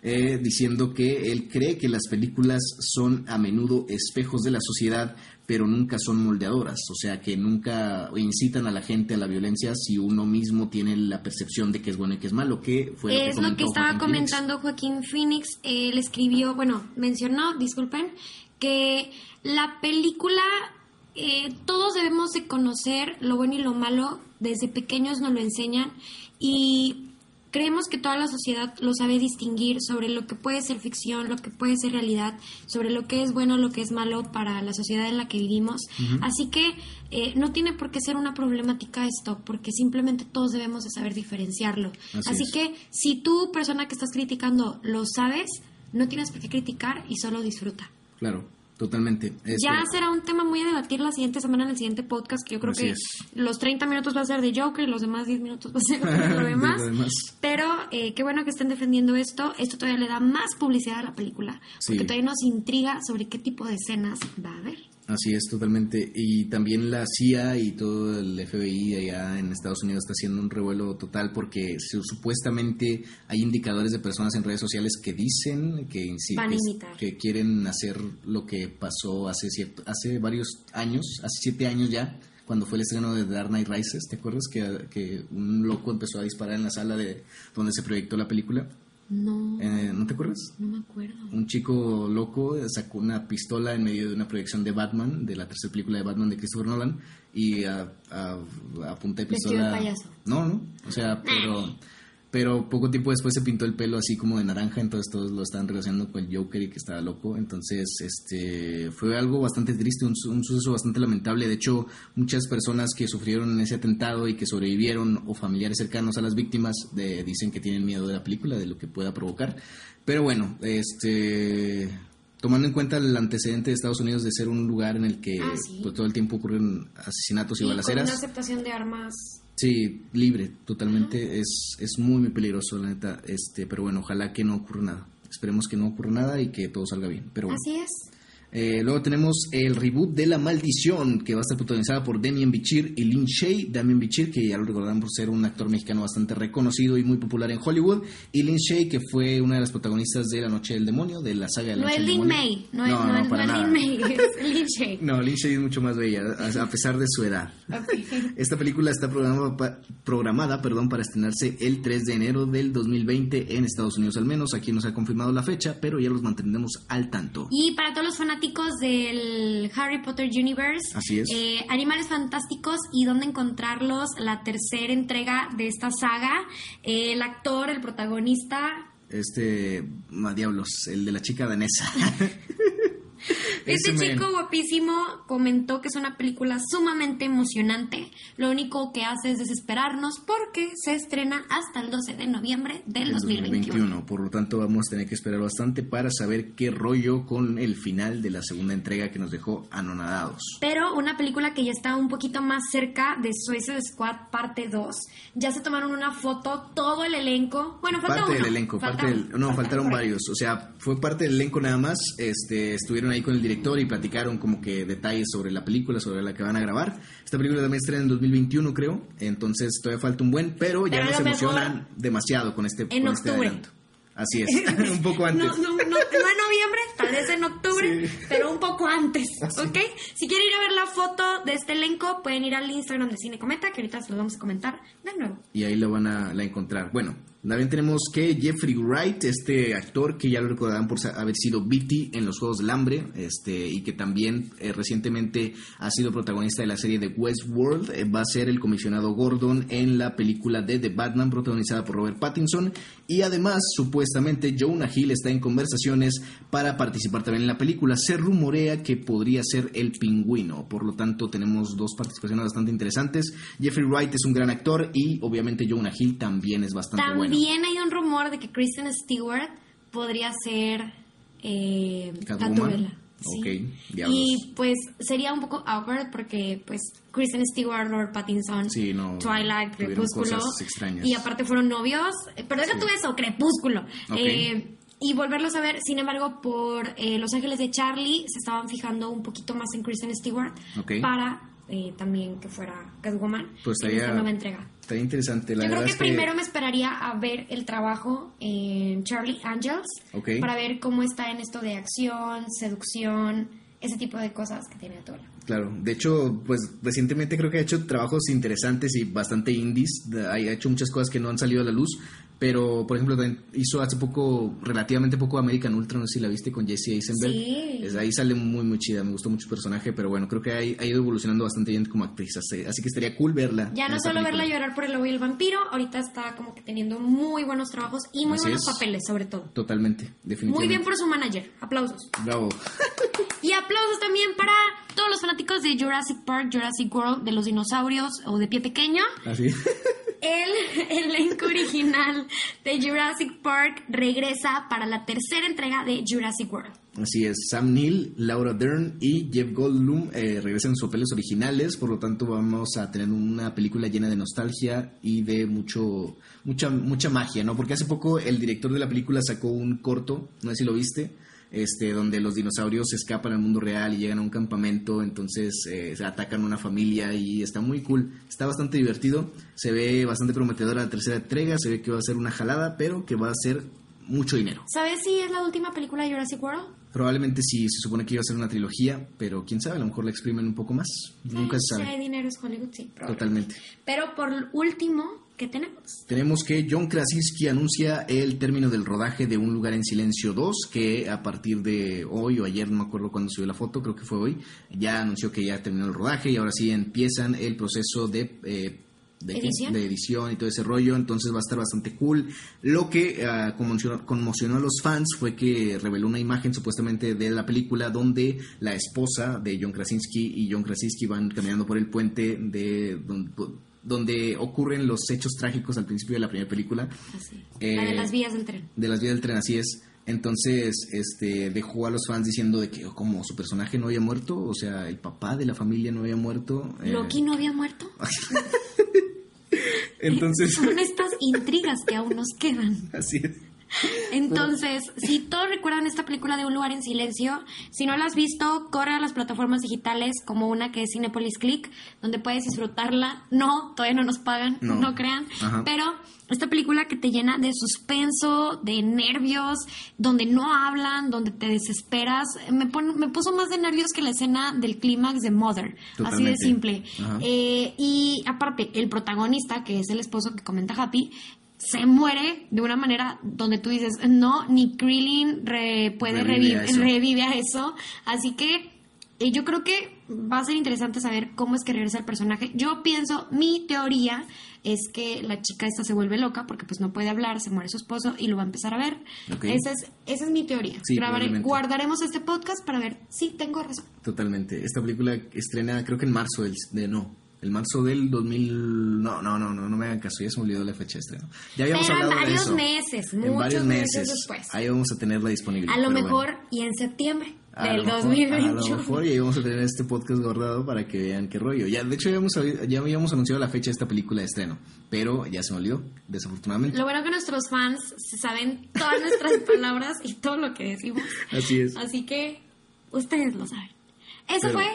Eh, diciendo que él cree que las películas son a menudo espejos de la sociedad, pero nunca son moldeadoras, o sea que nunca incitan a la gente a la violencia si uno mismo tiene la percepción de que es bueno y que es malo, que fue es lo que, estaba comentando Joaquín Phoenix, él escribió, bueno, mencionó, disculpen, que la película eh, todos debemos de conocer lo bueno y lo malo, desde pequeños nos lo enseñan y Creemos que toda la sociedad lo sabe distinguir sobre lo que puede ser ficción, lo que puede ser realidad, sobre lo que es bueno, lo que es malo para la sociedad en la que vivimos. Así que eh, no tiene por qué ser una problemática esto, porque simplemente todos debemos de saber diferenciarlo. Así Así, es. que si tú, persona que estás criticando, lo sabes, no tienes por qué criticar y solo disfruta. Claro, totalmente. Este, Ya será un tema muy a debatir la siguiente semana en el siguiente podcast, que yo creo Así que es. los 30 minutos va a ser de Joker y los demás 10 minutos va a ser de lo de demás. lo demás. Pero eh, qué bueno que estén defendiendo esto. Esto todavía le da más publicidad a la película, porque todavía nos intriga sobre qué tipo de escenas va a haber. Así es, totalmente. Y también la CIA y todo el FBI allá en Estados Unidos está haciendo un revuelo total porque su- supuestamente hay indicadores de personas en redes sociales que dicen que, Van a que quieren hacer lo que pasó hace, cierto, hace varios años, hace siete años ya, cuando fue el estreno de Dark Knight Rises. ¿Te acuerdas que, que un loco empezó a disparar en la sala de donde se proyectó la película? No, Eh, ¿No te acuerdas? no me acuerdo. un chico loco sacó una pistola en medio de una proyección de Batman, de la tercera película de Batman de Christopher Nolan, y a, a- a punta de pistola... payaso. No, no, o sea, pero, pero poco tiempo después se pintó el pelo así como de naranja, entonces todos lo estaban relacionando con el Joker y que estaba loco, entonces este fue algo bastante triste, un, un suceso bastante lamentable, de hecho muchas personas que sufrieron ese atentado y que sobrevivieron o familiares cercanos a las víctimas de- dicen que tienen miedo de la película, de lo que pueda provocar, pero bueno, este tomando en cuenta el antecedente de Estados Unidos de ser un lugar en el que Ah, sí. pues, todo el tiempo ocurren asesinatos y, Y con balaceras. una aceptación de armas. Sí, libre, totalmente. Es, es muy, muy peligroso, la neta. Este, pero bueno, ojalá que no ocurra nada. Esperemos que no ocurra nada y que todo salga bien. Pero bueno. Así es. Eh, luego tenemos el reboot de La Maldición, que va a estar protagonizada por Damien Bichir y Lin Shay. Damien Bichir, que ya lo recordarán por ser un actor mexicano bastante reconocido y muy popular en Hollywood. Y Lin Shay, que fue una de las protagonistas de La Noche del Demonio, de la saga de La No Noche del Demonio. May. No, es- no, no, no, es- para no es. Lin May, es Lin Shay. No, Lin Shay es mucho más bella, a pesar de su edad. Ok. Esta película está programada, programada perdón, para estrenarse el 3 de enero del 2020 en Estados Unidos al menos. Aquí no se ha confirmado la fecha, pero ya los mantendremos al tanto. Y para todos los fanáticos del Harry Potter Universe, Así es. eh, Animales Fantásticos y dónde encontrarlos, la tercera entrega de esta saga, eh, el actor, el protagonista, Este, ma, diablos, el de la chica danesa. Este chico guapísimo comentó que es una película sumamente emocionante. Lo único que hace es desesperarnos porque se estrena hasta el 12 de noviembre del del 2021. Por lo tanto, vamos a tener que esperar bastante para saber qué rollo con el final de la segunda entrega que nos dejó anonadados. Pero una película que ya está un poquito más cerca de Suicide Squad parte 2. Ya se tomaron una foto, todo el elenco. Bueno, falta parte uno. del elenco, Falta parte del- no, Falta faltaron varios, o sea, fue parte del elenco nada más, este, estuvieron ahí con el director y platicaron como que detalles sobre la película, sobre la que van a grabar. Esta película también estrena en 2021, creo, entonces todavía falta un buen, pero ya Pero nos lo mejor- emocionan demasiado con este, En con este octubre. adelanto. Así es, un poco antes. No, no, no, no en noviembre, tal vez en octubre, Sí. pero un poco antes, Así. ¿ok? Si quieren ir a ver la foto de este elenco, pueden ir al Instagram de Cine Cometa, que ahorita se los vamos a comentar de nuevo. y ahí lo van a la encontrar. Bueno, también tenemos que Jeffrey Wright, este actor que ya lo recordarán por haber sido Beatty en los Juegos del Hambre, este y que también eh, recientemente ha sido protagonista de la serie de Westworld, eh, va a ser el comisionado Gordon en la película de The Batman protagonizada por Robert Pattinson y además supuestamente Jonah Hill está en conversaciones para participar también en la película. Se rumorea que podría ser el pingüino, por lo tanto tenemos dos participaciones bastante interesantes. Jeffrey Wright es un gran actor y obviamente Jonah Hill también es bastante bueno. También hay un rumor de que Kristen Stewart podría ser eh, Catwoman. Sí. Y pues sería un poco awkward porque pues Kristen Stewart, Robert Pattinson, Sí, no, Twilight, Crepúsculo y aparte fueron novios, eh, pero deja Sí. tú eso, Crepúsculo. Eh, y volverlos a ver, sin embargo, por eh, Los Ángeles de Charlie se estaban fijando un poquito más en Kristen Stewart para eh, también que fuera Catwoman Pues en esta nueva entrega. Estaría interesante, la Yo creo que es primero me esperaría a ver el trabajo en Charlie Angels para ver cómo está en esto de acción, seducción, ese tipo de cosas que tiene Atola. Claro, de hecho, pues recientemente creo que ha hecho trabajos interesantes y bastante indies, ha hecho muchas cosas que no han salido a la luz, Pero, por ejemplo, también hizo hace poco, relativamente poco, American Ultra, no sé si la viste, con Jesse Eisenberg. Sí. Desde ahí sale muy, muy chida, me gustó mucho su personaje, pero bueno, creo que ha, ido evolucionando bastante bien como actriz, así, así que estaría cool verla. Ya no solo verla llorar por el lobo y el vampiro, ahorita está como que teniendo muy buenos trabajos y muy Así buenos es. papeles, sobre todo. Totalmente, definitivamente. Muy bien por su manager. Aplausos. Bravo. Y aplausos también para todos los fanáticos de Jurassic Park, Jurassic World, de los dinosaurios o de pie pequeño. Así. El elenco original de Jurassic Park regresa para la tercera entrega de Jurassic World. Así es, Sam Neill, Laura Dern y Jeff Goldblum eh, regresan sus papeles originales, por lo tanto vamos a tener una película llena de nostalgia y de mucho mucha mucha magia, ¿no? Porque hace poco el director de la película sacó un corto, no sé si lo viste, este donde los dinosaurios escapan al mundo real y llegan a un campamento, entonces eh, se atacan una familia y está muy cool, está bastante divertido, se ve bastante prometedora la tercera entrega, se ve que va a ser una jalada, pero que va a ser mucho dinero. ¿Sabes si es la última película de Jurassic World? Probablemente sí, se supone que iba a ser una trilogía, pero quién sabe, a lo mejor la exprimen un poco más. Nunca Eh, se Si hay sabe. dinero es Hollywood, sí. Totalmente. Pero por último, ¿qué tenemos? Tenemos que John Krasinski anuncia el término del rodaje de Un lugar en silencio 2, que a partir de hoy o ayer, no me acuerdo cuándo subió la foto, creo que fue hoy, ya anunció que ya terminó el rodaje y ahora sí empiezan el proceso de... eh, ¿de? ¿Edición? de edición y todo ese rollo, entonces va a estar bastante cool. Lo que ah, conmocionó, conmocionó a los fans fue que reveló una imagen supuestamente de la película donde la esposa de John Krasinski y John Krasinski van caminando por el puente de donde, ocurren los hechos trágicos al principio de la primera película Así. Eh, la de las vías del tren. de las vías del tren, así es. Entonces, este, dejó a los fans diciendo de que oh, como su personaje no había muerto, o sea, el papá de la familia no había muerto. eh, ¿Loki no había muerto? Entonces, Son estas intrigas que aún nos quedan. así es. Entonces, si todos recuerdan esta película de Un lugar en silencio, si no la has visto, corre a las plataformas digitales como una que es Cinepolis Click, donde puedes disfrutarla. No, todavía no nos pagan, No. no, crean. Ajá. Pero esta película que te llena de suspenso, de nervios, donde no hablan, donde te desesperas, me, pon- me puso más de nervios que la escena del clímax de Mother. Así de simple. Eh, y aparte, el protagonista, que es el esposo que comenta Happy, se muere de una manera donde tú dices, no, ni Krillin re- puede Revive reviv- a eso. revive a eso. Así que eh, yo creo que va a ser interesante saber cómo es que regresa el personaje. Yo pienso, mi teoría es que la chica esta se vuelve loca porque pues no puede hablar, se muere su esposo y lo va a empezar a ver. Esa, es, esa es mi teoría. Sí, Grabaré- probablemente. guardaremos este podcast para ver si tengo razón. Totalmente. Esta película estrena, creo que en marzo del, de no, el marzo del 2000, no, no, no, no, no me hagan caso, ya se me olvidó la fecha de estreno. Ya habíamos Pero en hablado de eso. meses, en muchos varios meses meses. después. Ahí vamos a tenerla disponible. A lo mejor bueno. y en septiembre A del lo mejor- A 2021. lo mejor y ahí vamos a tener este podcast guardado para que vean qué rollo. Ya, de hecho, ya habíamos, ya habíamos anunciado la fecha de esta película de estreno, pero ya se me olvidó, desafortunadamente. Lo bueno que nuestros fans se saben todas nuestras palabras y todo lo que decimos. Así es. Así que ustedes lo saben. Eso Pero fue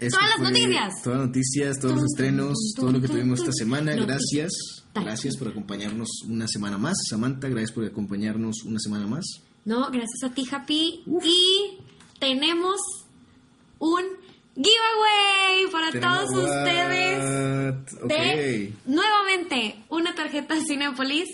eso todas las noticias. Todas las noticias, todos los estrenos, todo lo que tuvimos esta semana. Gracias. Gracias por acompañarnos una semana más. Samantha, gracias por acompañarnos una semana más. No, gracias a ti, Happy. Y tenemos un giveaway para Tenemos- todos ustedes. De nuevamente una tarjeta Cinepolis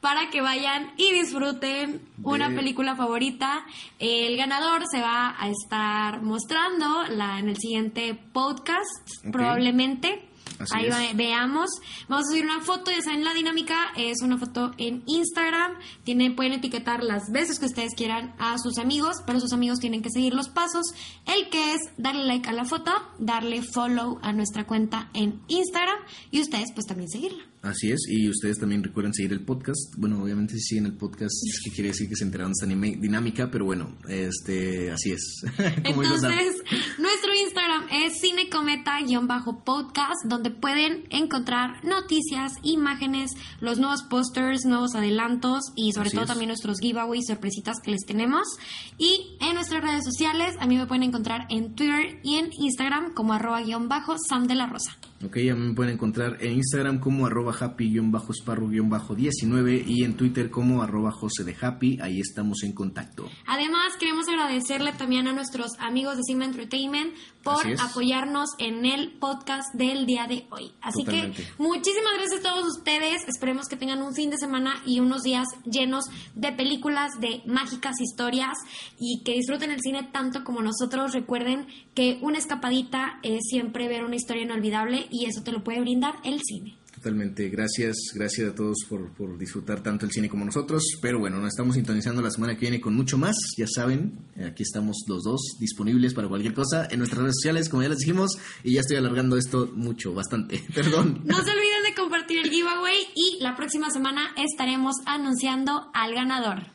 para que vayan y disfruten una De- película favorita. El ganador se va a estar mostrando la, en el siguiente podcast, probablemente. Así Ahí va- veamos. Vamos a subir una foto, ya saben la dinámica, es una foto en Instagram. Tiene, pueden etiquetar las veces que ustedes quieran a sus amigos, pero sus amigos tienen que seguir los pasos. El que es darle like a la foto, darle follow a nuestra cuenta en Instagram y ustedes pues también seguirla. Así es, y ustedes también recuerden seguir el podcast. Bueno, obviamente si siguen el podcast, es que quiere decir que se enteraron de esta dinámica, pero bueno, este, así es. Entonces, nuestro Instagram es cinecometa-podcast, donde pueden encontrar noticias, imágenes, los nuevos posters, nuevos adelantos y sobre Así todo es. también nuestros giveaways, sorpresitas que les tenemos. Y en nuestras redes sociales, a mí me pueden encontrar en Twitter y en Instagram como arroba guion bajo Sam de la Rosa. Ok, ya me pueden encontrar en Instagram como arroba happy-sparro-19 y en Twitter como arroba jose de happy. Ahí estamos en contacto. Además, queremos agradecerle también a nuestros amigos de Sigma Entertainment por apoyarnos en el podcast del día de hoy. Así Totalmente. que muchísimas gracias a todos ustedes. Esperemos que tengan un fin de semana y unos días llenos de películas, de mágicas historias y que disfruten el cine tanto como nosotros. Recuerden que una escapadita es siempre ver una historia inolvidable y eso te lo puede brindar el cine. Totalmente, gracias, gracias a todos por, por disfrutar tanto el cine como nosotros. Pero bueno, nos estamos sintonizando la semana que viene con mucho más. Ya saben, aquí estamos los dos disponibles para cualquier cosa en nuestras redes sociales, como ya les dijimos. Y ya estoy alargando esto mucho, bastante. Perdón. No se olviden de compartir el giveaway y la próxima semana estaremos anunciando al ganador.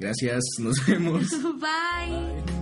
Gracias, nos vemos. Bye.